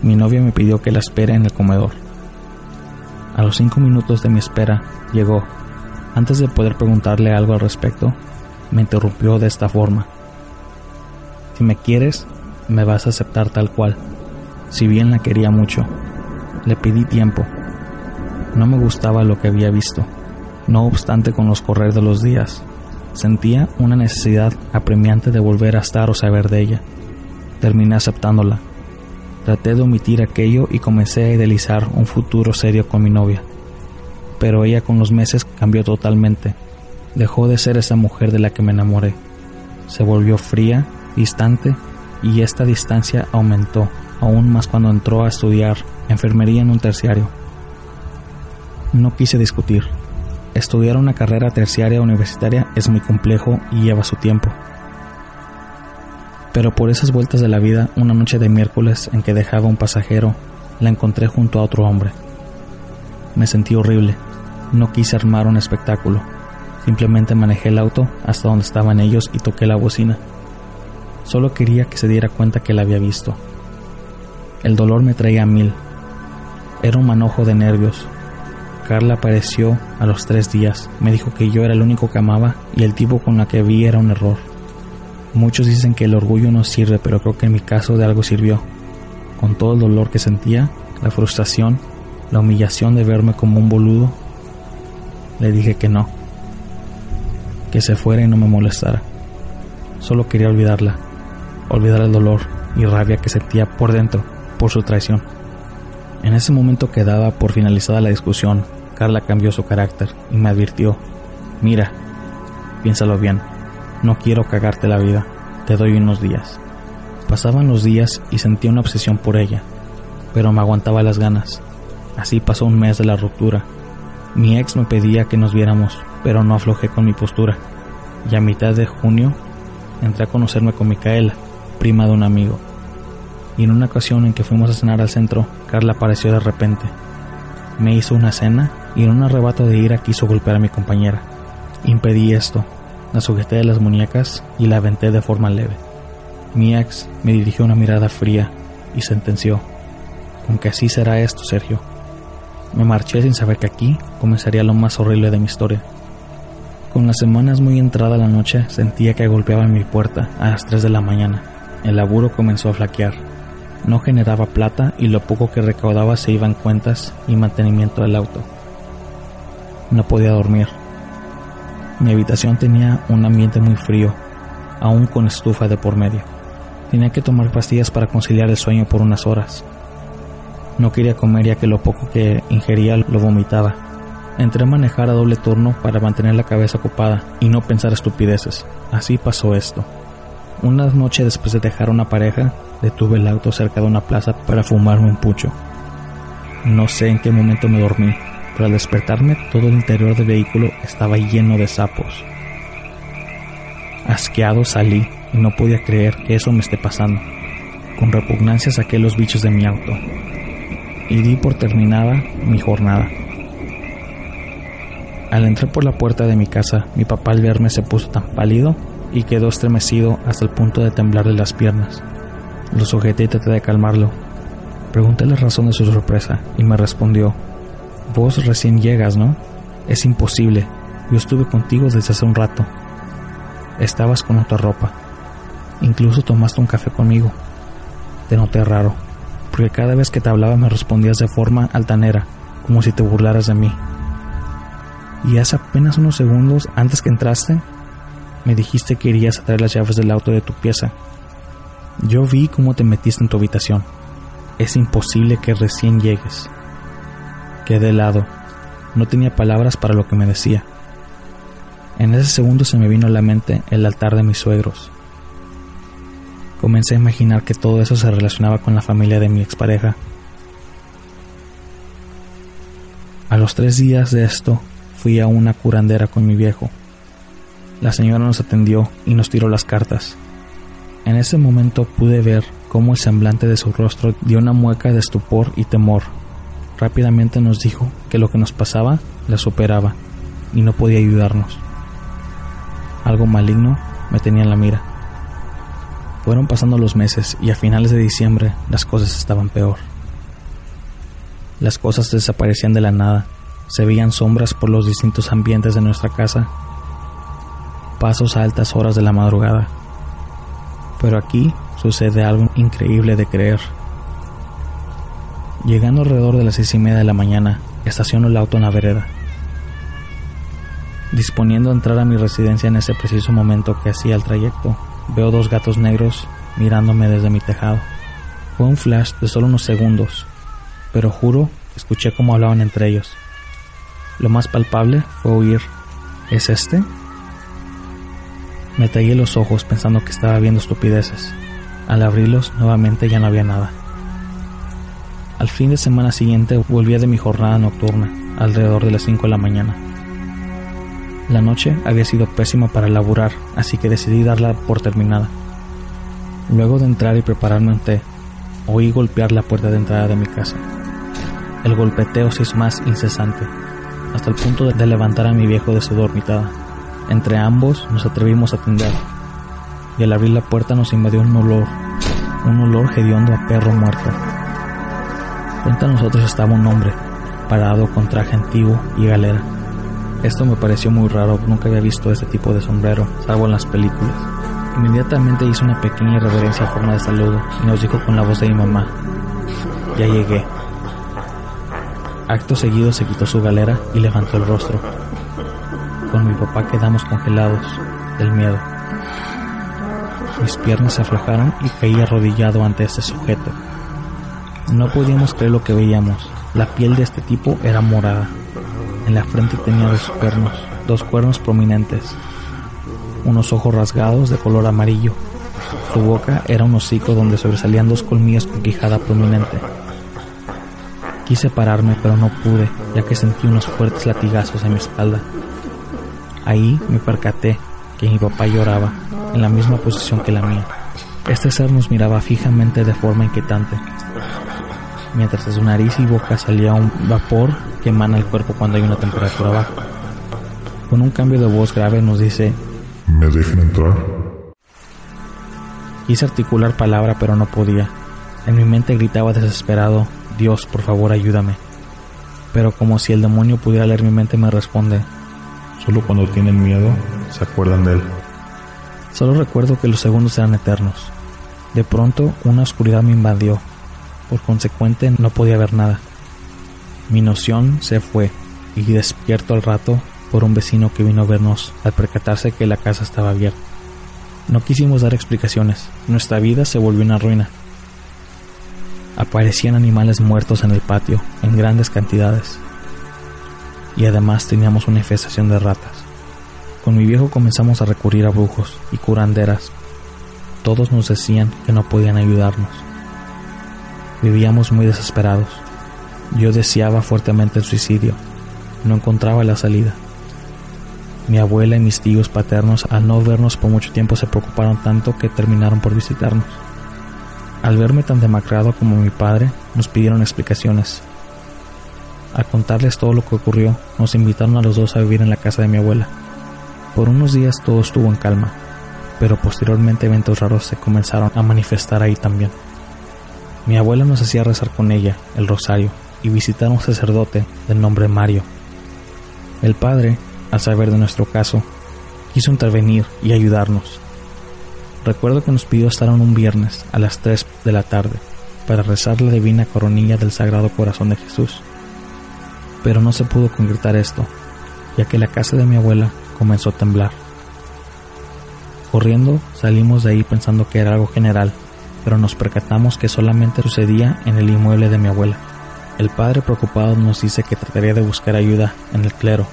Mi novia me pidió que la espere en el comedor. A los cinco minutos de mi espera, llegó. Antes de poder preguntarle algo al respecto, me interrumpió de esta forma. Si me quieres, me vas a aceptar tal cual. Si bien la quería mucho, le pedí tiempo. No me gustaba lo que había visto. No obstante, con los correr de los días, sentía una necesidad apremiante de volver a estar o saber de ella. Terminé aceptándola. Traté de omitir aquello y comencé a idealizar un futuro serio con mi novia. Pero ella con los meses cambió totalmente. Dejó de ser esa mujer de la que me enamoré. Se volvió fría, distante, y esta distancia aumentó aún más cuando entró a estudiar enfermería en un terciario. No quise discutir. Estudiar una carrera terciaria universitaria es muy complejo y lleva su tiempo. Pero por esas vueltas de la vida, una noche de miércoles en que dejaba un pasajero, la encontré junto a otro hombre. Me sentí horrible. No quise armar un espectáculo. Simplemente manejé el auto hasta donde estaban ellos y toqué la bocina. Solo quería que se diera cuenta que la había visto. El dolor me traía a mil. Era un manojo de nervios, Carla apareció a los tres días. Me dijo que yo era el único que amaba y el tipo con la que vi era un error. Muchos dicen que el orgullo no sirve, pero creo que en mi caso de algo sirvió. Con todo el dolor que sentía, la frustración, la humillación de verme como un boludo, le dije que no, que se fuera y no me molestara. Solo quería olvidarla, olvidar el dolor y rabia que sentía por dentro por su traición. En ese momento que daba por finalizada la discusión, Carla cambió su carácter y me advirtió, mira, piénsalo bien, no quiero cagarte la vida, te doy unos días. Pasaban los días y sentía una obsesión por ella, pero me aguantaba las ganas. Así pasó un mes de la ruptura. Mi ex me pedía que nos viéramos, pero no aflojé con mi postura. Y a mitad de junio entré a conocerme con Micaela, prima de un amigo y en una ocasión en que fuimos a cenar al centro, Carla apareció de repente. Me hizo una cena y en un arrebato de ira quiso golpear a mi compañera. Impedí esto, la sujeté de las muñecas y la aventé de forma leve. Mi ex me dirigió una mirada fría y sentenció, con así será esto, Sergio. Me marché sin saber que aquí comenzaría lo más horrible de mi historia. Con las semanas muy entrada la noche sentía que golpeaba mi puerta a las 3 de la mañana. El laburo comenzó a flaquear no generaba plata y lo poco que recaudaba se iba en cuentas y mantenimiento del auto. No podía dormir. Mi habitación tenía un ambiente muy frío, aún con estufa de por medio. Tenía que tomar pastillas para conciliar el sueño por unas horas. No quería comer ya que lo poco que ingería lo vomitaba. Entré a manejar a doble turno para mantener la cabeza ocupada y no pensar estupideces. Así pasó esto. Una noche después de dejar una pareja, detuve el auto cerca de una plaza para fumarme un pucho. No sé en qué momento me dormí, pero al despertarme todo el interior del vehículo estaba lleno de sapos. Asqueado salí y no podía creer que eso me esté pasando. Con repugnancia saqué los bichos de mi auto y di por terminada mi jornada. Al entrar por la puerta de mi casa, mi papá al verme se puso tan pálido y quedó estremecido hasta el punto de temblarle las piernas. Lo sujeté y traté de calmarlo. Pregunté la razón de su sorpresa y me respondió, Vos recién llegas, ¿no? Es imposible. Yo estuve contigo desde hace un rato. Estabas con otra ropa. Incluso tomaste un café conmigo. Te noté raro, porque cada vez que te hablaba me respondías de forma altanera, como si te burlaras de mí y hace apenas unos segundos antes que entraste, me dijiste que irías a traer las llaves del auto de tu pieza. Yo vi cómo te metiste en tu habitación. Es imposible que recién llegues. Quedé helado. No tenía palabras para lo que me decía. En ese segundo se me vino a la mente el altar de mis suegros. Comencé a imaginar que todo eso se relacionaba con la familia de mi expareja. A los tres días de esto, fui a una curandera con mi viejo. La señora nos atendió y nos tiró las cartas. En ese momento pude ver cómo el semblante de su rostro dio una mueca de estupor y temor. Rápidamente nos dijo que lo que nos pasaba la superaba y no podía ayudarnos. Algo maligno me tenía en la mira. Fueron pasando los meses y a finales de diciembre las cosas estaban peor. Las cosas desaparecían de la nada se veían sombras por los distintos ambientes de nuestra casa, pasos a altas horas de la madrugada. Pero aquí sucede algo increíble de creer. Llegando alrededor de las seis y media de la mañana, estaciono el auto en la vereda. Disponiendo a entrar a mi residencia en ese preciso momento que hacía el trayecto, veo dos gatos negros mirándome desde mi tejado. Fue un flash de solo unos segundos, pero juro escuché cómo hablaban entre ellos. Lo más palpable fue oír, ¿es este? Me tallé los ojos pensando que estaba viendo estupideces. Al abrirlos nuevamente ya no había nada. Al fin de semana siguiente volvía de mi jornada nocturna, alrededor de las 5 de la mañana. La noche había sido pésima para laburar, así que decidí darla por terminada. Luego de entrar y prepararme un té, oí golpear la puerta de entrada de mi casa. El golpeteo se hizo más incesante, hasta el punto de levantar a mi viejo de su dormitada. Entre ambos nos atrevimos a atender, y al abrir la puerta nos invadió un olor, un olor hediondo a perro muerto. Frente a nosotros estaba un hombre, parado con traje antiguo y galera. Esto me pareció muy raro, nunca había visto este tipo de sombrero, salvo en las películas. Inmediatamente hizo una pequeña reverencia a forma de saludo y nos dijo con la voz de mi mamá, ya llegué. Acto seguido se quitó su galera y levantó el rostro. Con mi papá quedamos congelados del miedo. Mis piernas se aflojaron y caí arrodillado ante este sujeto. No podíamos creer lo que veíamos. La piel de este tipo era morada. En la frente tenía dos cuernos, dos cuernos prominentes, unos ojos rasgados de color amarillo. Su boca era un hocico donde sobresalían dos colmillos con quijada prominente. Quise pararme, pero no pude, ya que sentí unos fuertes latigazos en mi espalda. Ahí me percaté que mi papá lloraba, en la misma posición que la mía. Este ser nos miraba fijamente de forma inquietante, mientras de su nariz y boca salía un vapor que emana el cuerpo cuando hay una temperatura baja. Con un cambio de voz grave nos dice, ¿Me dejen entrar? Quise articular palabra pero no podía. En mi mente gritaba desesperado, Dios, por favor, ayúdame. Pero como si el demonio pudiera leer mi mente, me responde, Solo cuando tienen miedo, se acuerdan de él. Solo recuerdo que los segundos eran eternos. De pronto, una oscuridad me invadió. Por consecuente, no podía ver nada. Mi noción se fue y despierto al rato por un vecino que vino a vernos al percatarse que la casa estaba abierta. No quisimos dar explicaciones. Nuestra vida se volvió una ruina. Aparecían animales muertos en el patio, en grandes cantidades. Y además teníamos una infestación de ratas. Con mi viejo comenzamos a recurrir a brujos y curanderas. Todos nos decían que no podían ayudarnos. Vivíamos muy desesperados. Yo deseaba fuertemente el suicidio. No encontraba la salida. Mi abuela y mis tíos paternos al no vernos por mucho tiempo se preocuparon tanto que terminaron por visitarnos. Al verme tan demacrado como mi padre, nos pidieron explicaciones. Al contarles todo lo que ocurrió, nos invitaron a los dos a vivir en la casa de mi abuela. Por unos días todo estuvo en calma, pero posteriormente eventos raros se comenzaron a manifestar ahí también. Mi abuela nos hacía rezar con ella el rosario y visitar a un sacerdote del nombre Mario. El padre, al saber de nuestro caso, quiso intervenir y ayudarnos. Recuerdo que nos pidió estar un viernes a las 3 de la tarde para rezar la divina coronilla del Sagrado Corazón de Jesús. Pero no se pudo concretar esto, ya que la casa de mi abuela comenzó a temblar. Corriendo salimos de ahí pensando que era algo general, pero nos percatamos que solamente sucedía en el inmueble de mi abuela. El padre preocupado nos dice que trataría de buscar ayuda en el clero.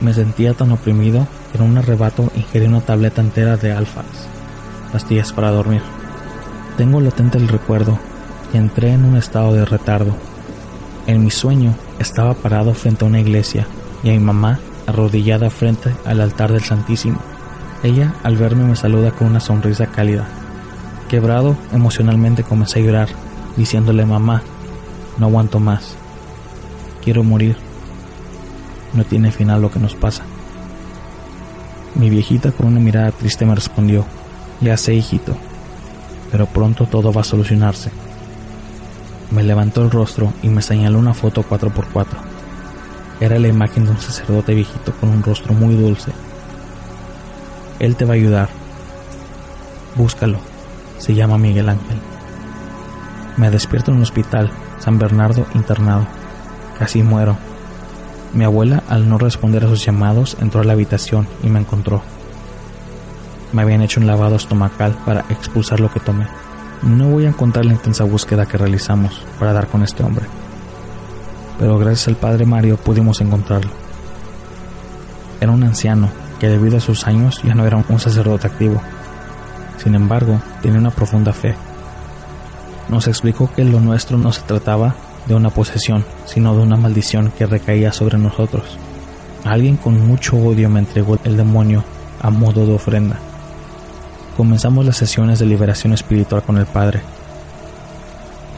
Me sentía tan oprimido que en un arrebato ingerí una tableta entera de alfas, pastillas para dormir. Tengo latente el recuerdo que entré en un estado de retardo. En mi sueño estaba parado frente a una iglesia y a mi mamá arrodillada frente al altar del Santísimo. Ella al verme me saluda con una sonrisa cálida. Quebrado emocionalmente comencé a llorar, diciéndole mamá, no aguanto más. Quiero morir. No tiene final lo que nos pasa. Mi viejita con una mirada triste me respondió, ya sé hijito, pero pronto todo va a solucionarse. Me levantó el rostro y me señaló una foto 4x4. Era la imagen de un sacerdote viejito con un rostro muy dulce. Él te va a ayudar. Búscalo. Se llama Miguel Ángel. Me despierto en un hospital San Bernardo internado. Casi muero. Mi abuela, al no responder a sus llamados, entró a la habitación y me encontró. Me habían hecho un lavado estomacal para expulsar lo que tomé. No voy a encontrar la intensa búsqueda que realizamos para dar con este hombre, pero gracias al padre Mario pudimos encontrarlo. Era un anciano que debido a sus años ya no era un sacerdote activo. Sin embargo, tenía una profunda fe nos explicó que lo nuestro no se trataba de una posesión, sino de una maldición que recaía sobre nosotros. Alguien con mucho odio me entregó el demonio a modo de ofrenda. Comenzamos las sesiones de liberación espiritual con el Padre.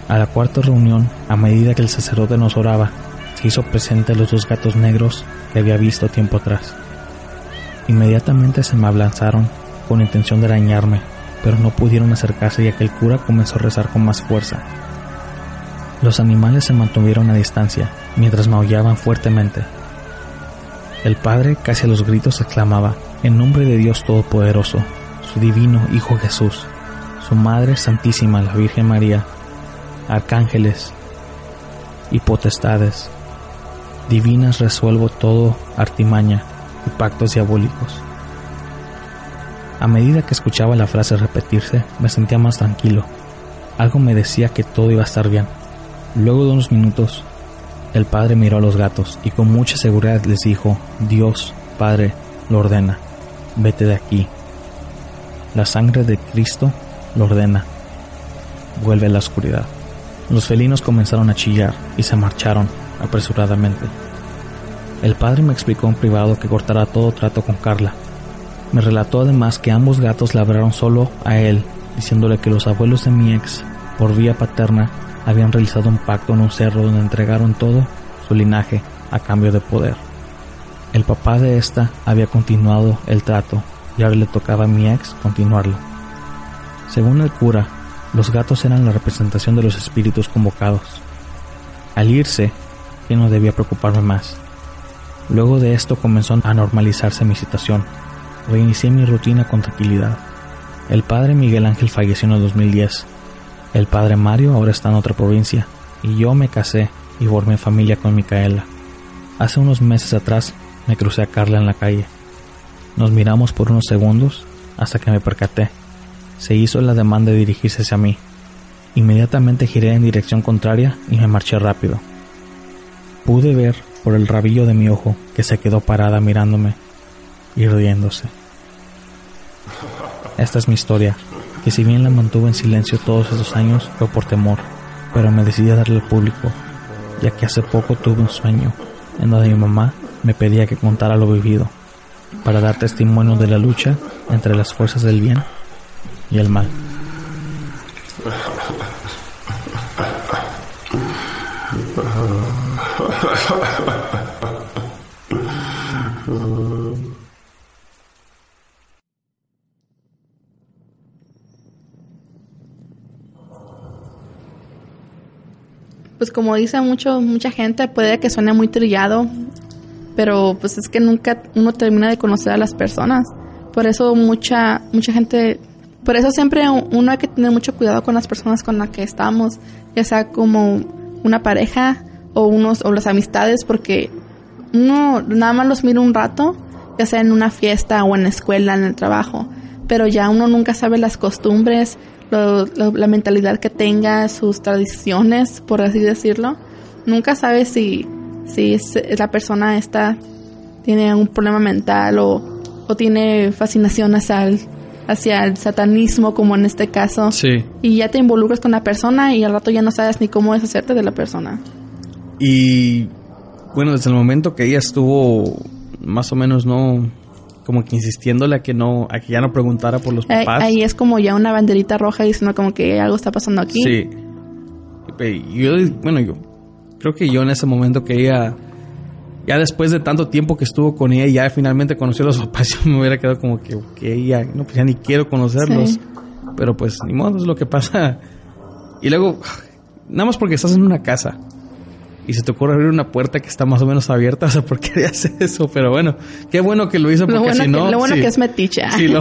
A la cuarta reunión, a medida que el sacerdote nos oraba, se hizo presente los dos gatos negros que había visto tiempo atrás. Inmediatamente se me abalanzaron con intención de arañarme, pero no pudieron acercarse ya que el cura comenzó a rezar con más fuerza. Los animales se mantuvieron a distancia mientras maullaban fuertemente. El padre, casi a los gritos, exclamaba, en nombre de Dios Todopoderoso, divino Hijo Jesús, su Madre Santísima, la Virgen María, arcángeles y potestades, divinas resuelvo todo artimaña y pactos diabólicos. A medida que escuchaba la frase repetirse, me sentía más tranquilo. Algo me decía que todo iba a estar bien. Luego de unos minutos, el padre miró a los gatos y con mucha seguridad les dijo, Dios, Padre, lo ordena, vete de aquí. La sangre de Cristo lo ordena, vuelve a la oscuridad. Los felinos comenzaron a chillar y se marcharon apresuradamente. El padre me explicó en privado que cortará todo trato con Carla me relató además que ambos gatos labraron solo a él, diciéndole que los abuelos de mi ex, por vía paterna, habían realizado un pacto en un cerro donde entregaron todo su linaje a cambio de poder. El papá de esta había continuado el trato y le tocaba a mi ex continuarlo. Según el cura, los gatos eran la representación de los espíritus convocados. Al irse, ya no debía preocuparme más. Luego de esto comenzó a normalizarse mi situación reinicié mi rutina con tranquilidad. El padre Miguel Ángel falleció en el 2010. El padre Mario ahora está en otra provincia. Y yo me casé y formé familia con Micaela. Hace unos meses atrás me crucé a Carla en la calle. Nos miramos por unos segundos hasta que me percaté. Se hizo la demanda de dirigirse hacia mí. Inmediatamente giré en dirección contraria y me marché rápido. Pude ver por el rabillo de mi ojo que se quedó parada mirándome y riéndose. Esta es mi historia, que si bien la mantuve en silencio todos esos años fue por temor, pero me decidí a darle al público, ya que hace poco tuve un sueño en donde mi mamá me pedía que contara lo vivido para dar testimonio de la lucha entre las fuerzas del bien y el mal. Pues como dice mucho, mucha gente, puede que suene muy trillado, pero pues es que nunca uno termina de conocer a las personas. Por eso mucha, mucha gente, por eso siempre uno hay que tener mucho cuidado con las personas con las que estamos, ya sea como una pareja o unos o las amistades, porque uno nada más los mira un rato, ya sea en una fiesta o en la escuela, en el trabajo, pero ya uno nunca sabe las costumbres, lo- lo- la mentalidad que tenga, sus tradiciones, por así decirlo. Nunca sabe si, si es- la persona esta tiene algún problema mental o, o tiene fascinación hacia el, hacia el satanismo, como en este caso. Sí. Y ya te involucras con la persona y al rato ya no sabes ni cómo deshacerte de la persona. Y bueno, desde el momento que ella estuvo más o menos no como que insistiéndole a que no a que ya no preguntara por los Ahí, papás. ahí es como ya una banderita roja diciendo como que algo está pasando aquí. Sí. Y Yo, bueno, yo creo que yo en ese momento que ella, ya después de tanto tiempo que estuvo con ella, y ya finalmente conoció a los papás, yo me hubiera quedado como que, ok, ya, no, pues ya ni quiero conocerlos. Sí. Pero pues, ni modo, es lo que pasa. Y luego, nada más porque estás en una casa y se te ocurre abrir una puerta que está más o menos abierta, o sea, ¿por qué hace eso? Pero bueno, qué bueno que lo hizo porque Lo bueno, si no... que, lo bueno sí. que es meticha. Sí, lo,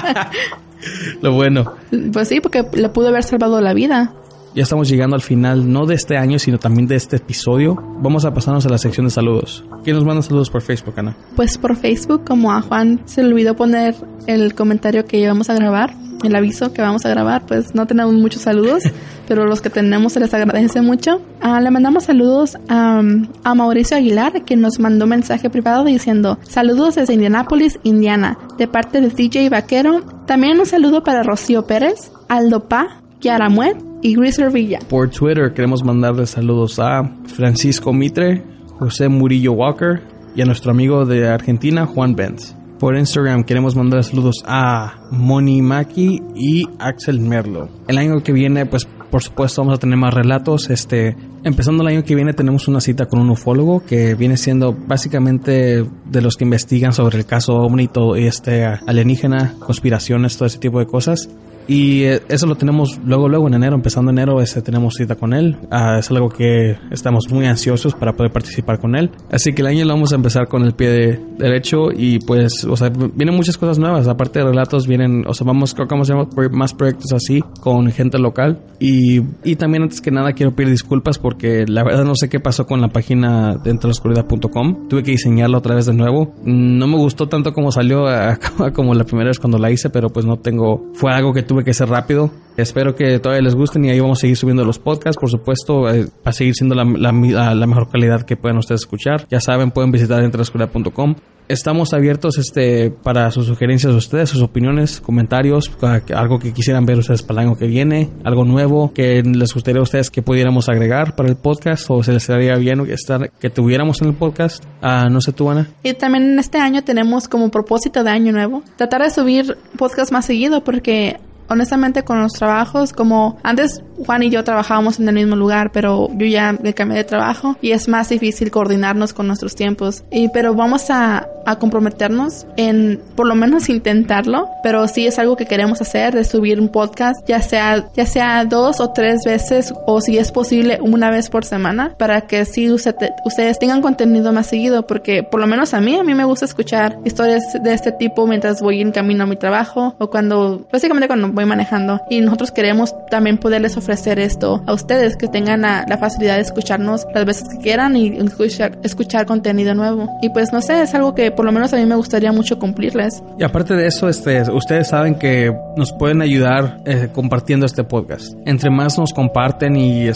lo bueno. Pues sí, porque le pudo haber salvado la vida. Ya estamos llegando al final, no de este año, sino también de este episodio. Vamos a pasarnos a la sección de saludos. ¿Quién nos manda saludos por Facebook, Ana? Pues por Facebook, como a Juan se le olvidó poner el comentario que íbamos a grabar, el aviso que vamos a grabar, pues no tenemos muchos saludos, pero los que tenemos se les agradece mucho. Ah, le mandamos saludos a, a Mauricio Aguilar, que nos mandó mensaje privado diciendo saludos desde Indianápolis, Indiana, de parte de DJ Vaquero. También un saludo para Rocío Pérez, Aldo Pa, Kiara Muet y Griser Villa. Por Twitter queremos mandarle saludos a Francisco Mitre, José Murillo Walker y a nuestro amigo de Argentina, Juan Benz. Por Instagram queremos mandar saludos a Moni Maki y Axel Merlo. El año que viene, pues por supuesto vamos a tener más relatos. Este, empezando el año que viene tenemos una cita con un ufólogo que viene siendo básicamente de los que investigan sobre el caso OVNI, todo este alienígena, conspiraciones, todo ese tipo de cosas. Y eh, eso lo tenemos luego, luego en enero, empezando enero, este, tenemos cita con él. Ah, es algo que estamos muy ansiosos para poder participar con él. Así que el año lo vamos a empezar con el pie de- derecho y pues, o sea, vienen muchas cosas nuevas. Aparte de relatos, vienen, o sea, vamos, creo que vamos a hacer más proyectos así con gente local. Y, y también antes que nada quiero pedir disculpas porque la verdad no sé qué pasó con la página de entraloscuridad.com. Tuve que diseñarla otra vez de nuevo. No me gustó tanto como salió a- a- como la primera vez cuando la hice, pero pues no tengo, fue algo que tuve que hacer rápido. Espero que todavía les gusten y ahí vamos a seguir subiendo los podcasts, por supuesto, eh, para seguir siendo la, la- la- mejor calidad que puedan ustedes escuchar. Ya saben, pueden visitar entraloscuridad.com. Estamos abiertos este para sus sugerencias de ustedes, sus opiniones, comentarios, algo que quisieran ver ustedes para el año que viene, algo nuevo que les gustaría a ustedes que pudiéramos agregar para el podcast o se les haría bien estar que tuviéramos en el podcast. Ah, no sé tú, Ana. Y también en este año tenemos como propósito de año nuevo tratar de subir podcast más seguido porque honestamente con los trabajos como antes Juan y yo trabajábamos en el mismo lugar pero yo ya me cambié de trabajo y es más difícil coordinarnos con nuestros tiempos. Y pero vamos a, a comprometernos en por lo menos intentarlo pero sí es algo que queremos hacer de subir un podcast ya sea ya sea dos o tres veces o si es posible una vez por semana para que sí usted- ustedes tengan contenido más seguido porque por lo menos a mí a mí me gusta escuchar historias de este tipo mientras voy en camino a mi trabajo o cuando básicamente cuando voy manejando. Y nosotros queremos también poderles ofrecer esto a ustedes que tengan la, la facilidad de escucharnos las veces que quieran y escuchar, escuchar contenido nuevo y pues no sé es algo que por lo menos a mí me gustaría mucho cumplirles Y aparte de eso, este, ustedes saben que nos pueden ayudar eh, compartiendo este podcast. Entre más nos comparten y eh,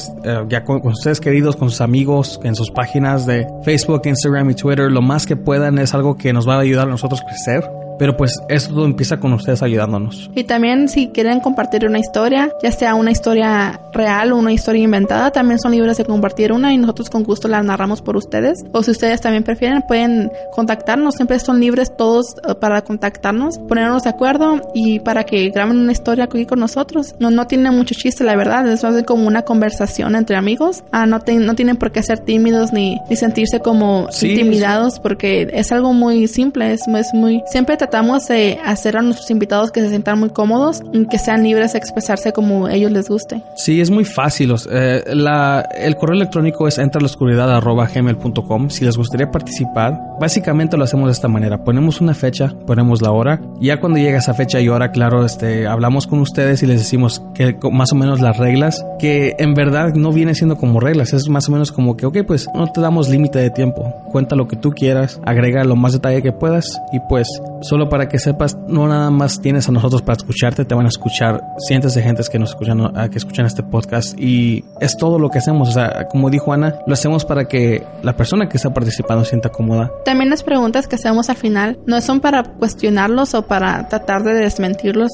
ya con, con ustedes queridos, con sus amigos, en sus páginas de Facebook, Instagram y Twitter, lo más que puedan es algo que nos va a ayudar a nosotros a crecer. Pero pues esto empieza con ustedes ayudándonos. Y también si quieren compartir una historia, ya sea una historia real o una historia inventada, también son libres de compartir una y nosotros con gusto la narramos por ustedes. O si ustedes también prefieren, pueden contactarnos. Siempre son libres todos eh, para contactarnos, ponernos de acuerdo y para que graben una historia aquí con nosotros. No, no tiene mucho chiste, la verdad. Es más como una conversación entre amigos. Ah, no, te- no tienen por qué ser tímidos ni, ni sentirse como Sí, intimidados porque es algo muy simple. Es, es muy... Siempre tratamos de hacer a nuestros invitados que se sientan muy cómodos y que sean libres de expresarse como ellos les guste. Sí, es muy fácil. eh, la- el correo electrónico es entralascuridad.gmail.com. Si les gustaría participar, básicamente lo hacemos de esta manera. Ponemos una fecha, ponemos la hora. Ya cuando llega esa fecha y hora, claro, este, hablamos con ustedes y les decimos que más o menos las reglas, que en verdad no viene siendo como reglas. Es más o menos como que, ok, pues no te damos límite de tiempo. Cuenta lo que tú quieras, agrega lo más detalle que puedas y pues solo para que sepas, no nada más tienes a nosotros para escucharte, te van a escuchar cientos de gentes que nos escuchan, que escuchan este podcast y es todo lo que hacemos. O sea, como dijo Ana, lo hacemos para que la persona que está participando sienta cómoda. También las preguntas que hacemos al final no son para cuestionarlos o para tratar de desmentirlos,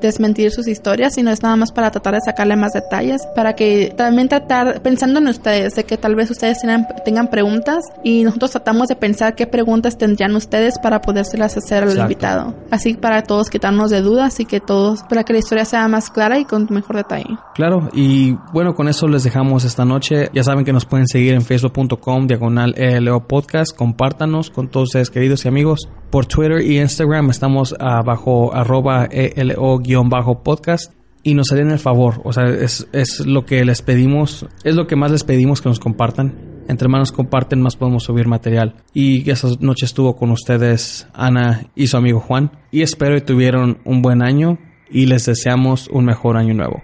desmentir sus historias, sino es nada más para tratar de sacarle más detalles, para que también tratar, pensando en ustedes, de que tal vez ustedes tengan, tengan preguntas y nosotros tratamos de pensar qué preguntas tendrían ustedes para podérselas hacer. Invitado. Así para todos quitarnos de dudas y que todos, para que la historia sea más clara y con mejor detalle. Claro, y bueno, con eso les dejamos esta noche. Ya saben que nos pueden seguir en facebook.com, diagonal ELO Podcast. Compártanos con todos ustedes, queridos y amigos. Por Twitter y Instagram estamos abajo, arroba ELO-podcast. Y nos harían el favor, o sea, es, es lo que les pedimos, es lo que más les pedimos que nos compartan. Entre más nos comparten, más podemos subir material. Y esa noche estuvo con ustedes Ana y su amigo Juan. Y espero que tuvieron un buen año y les deseamos un mejor año nuevo.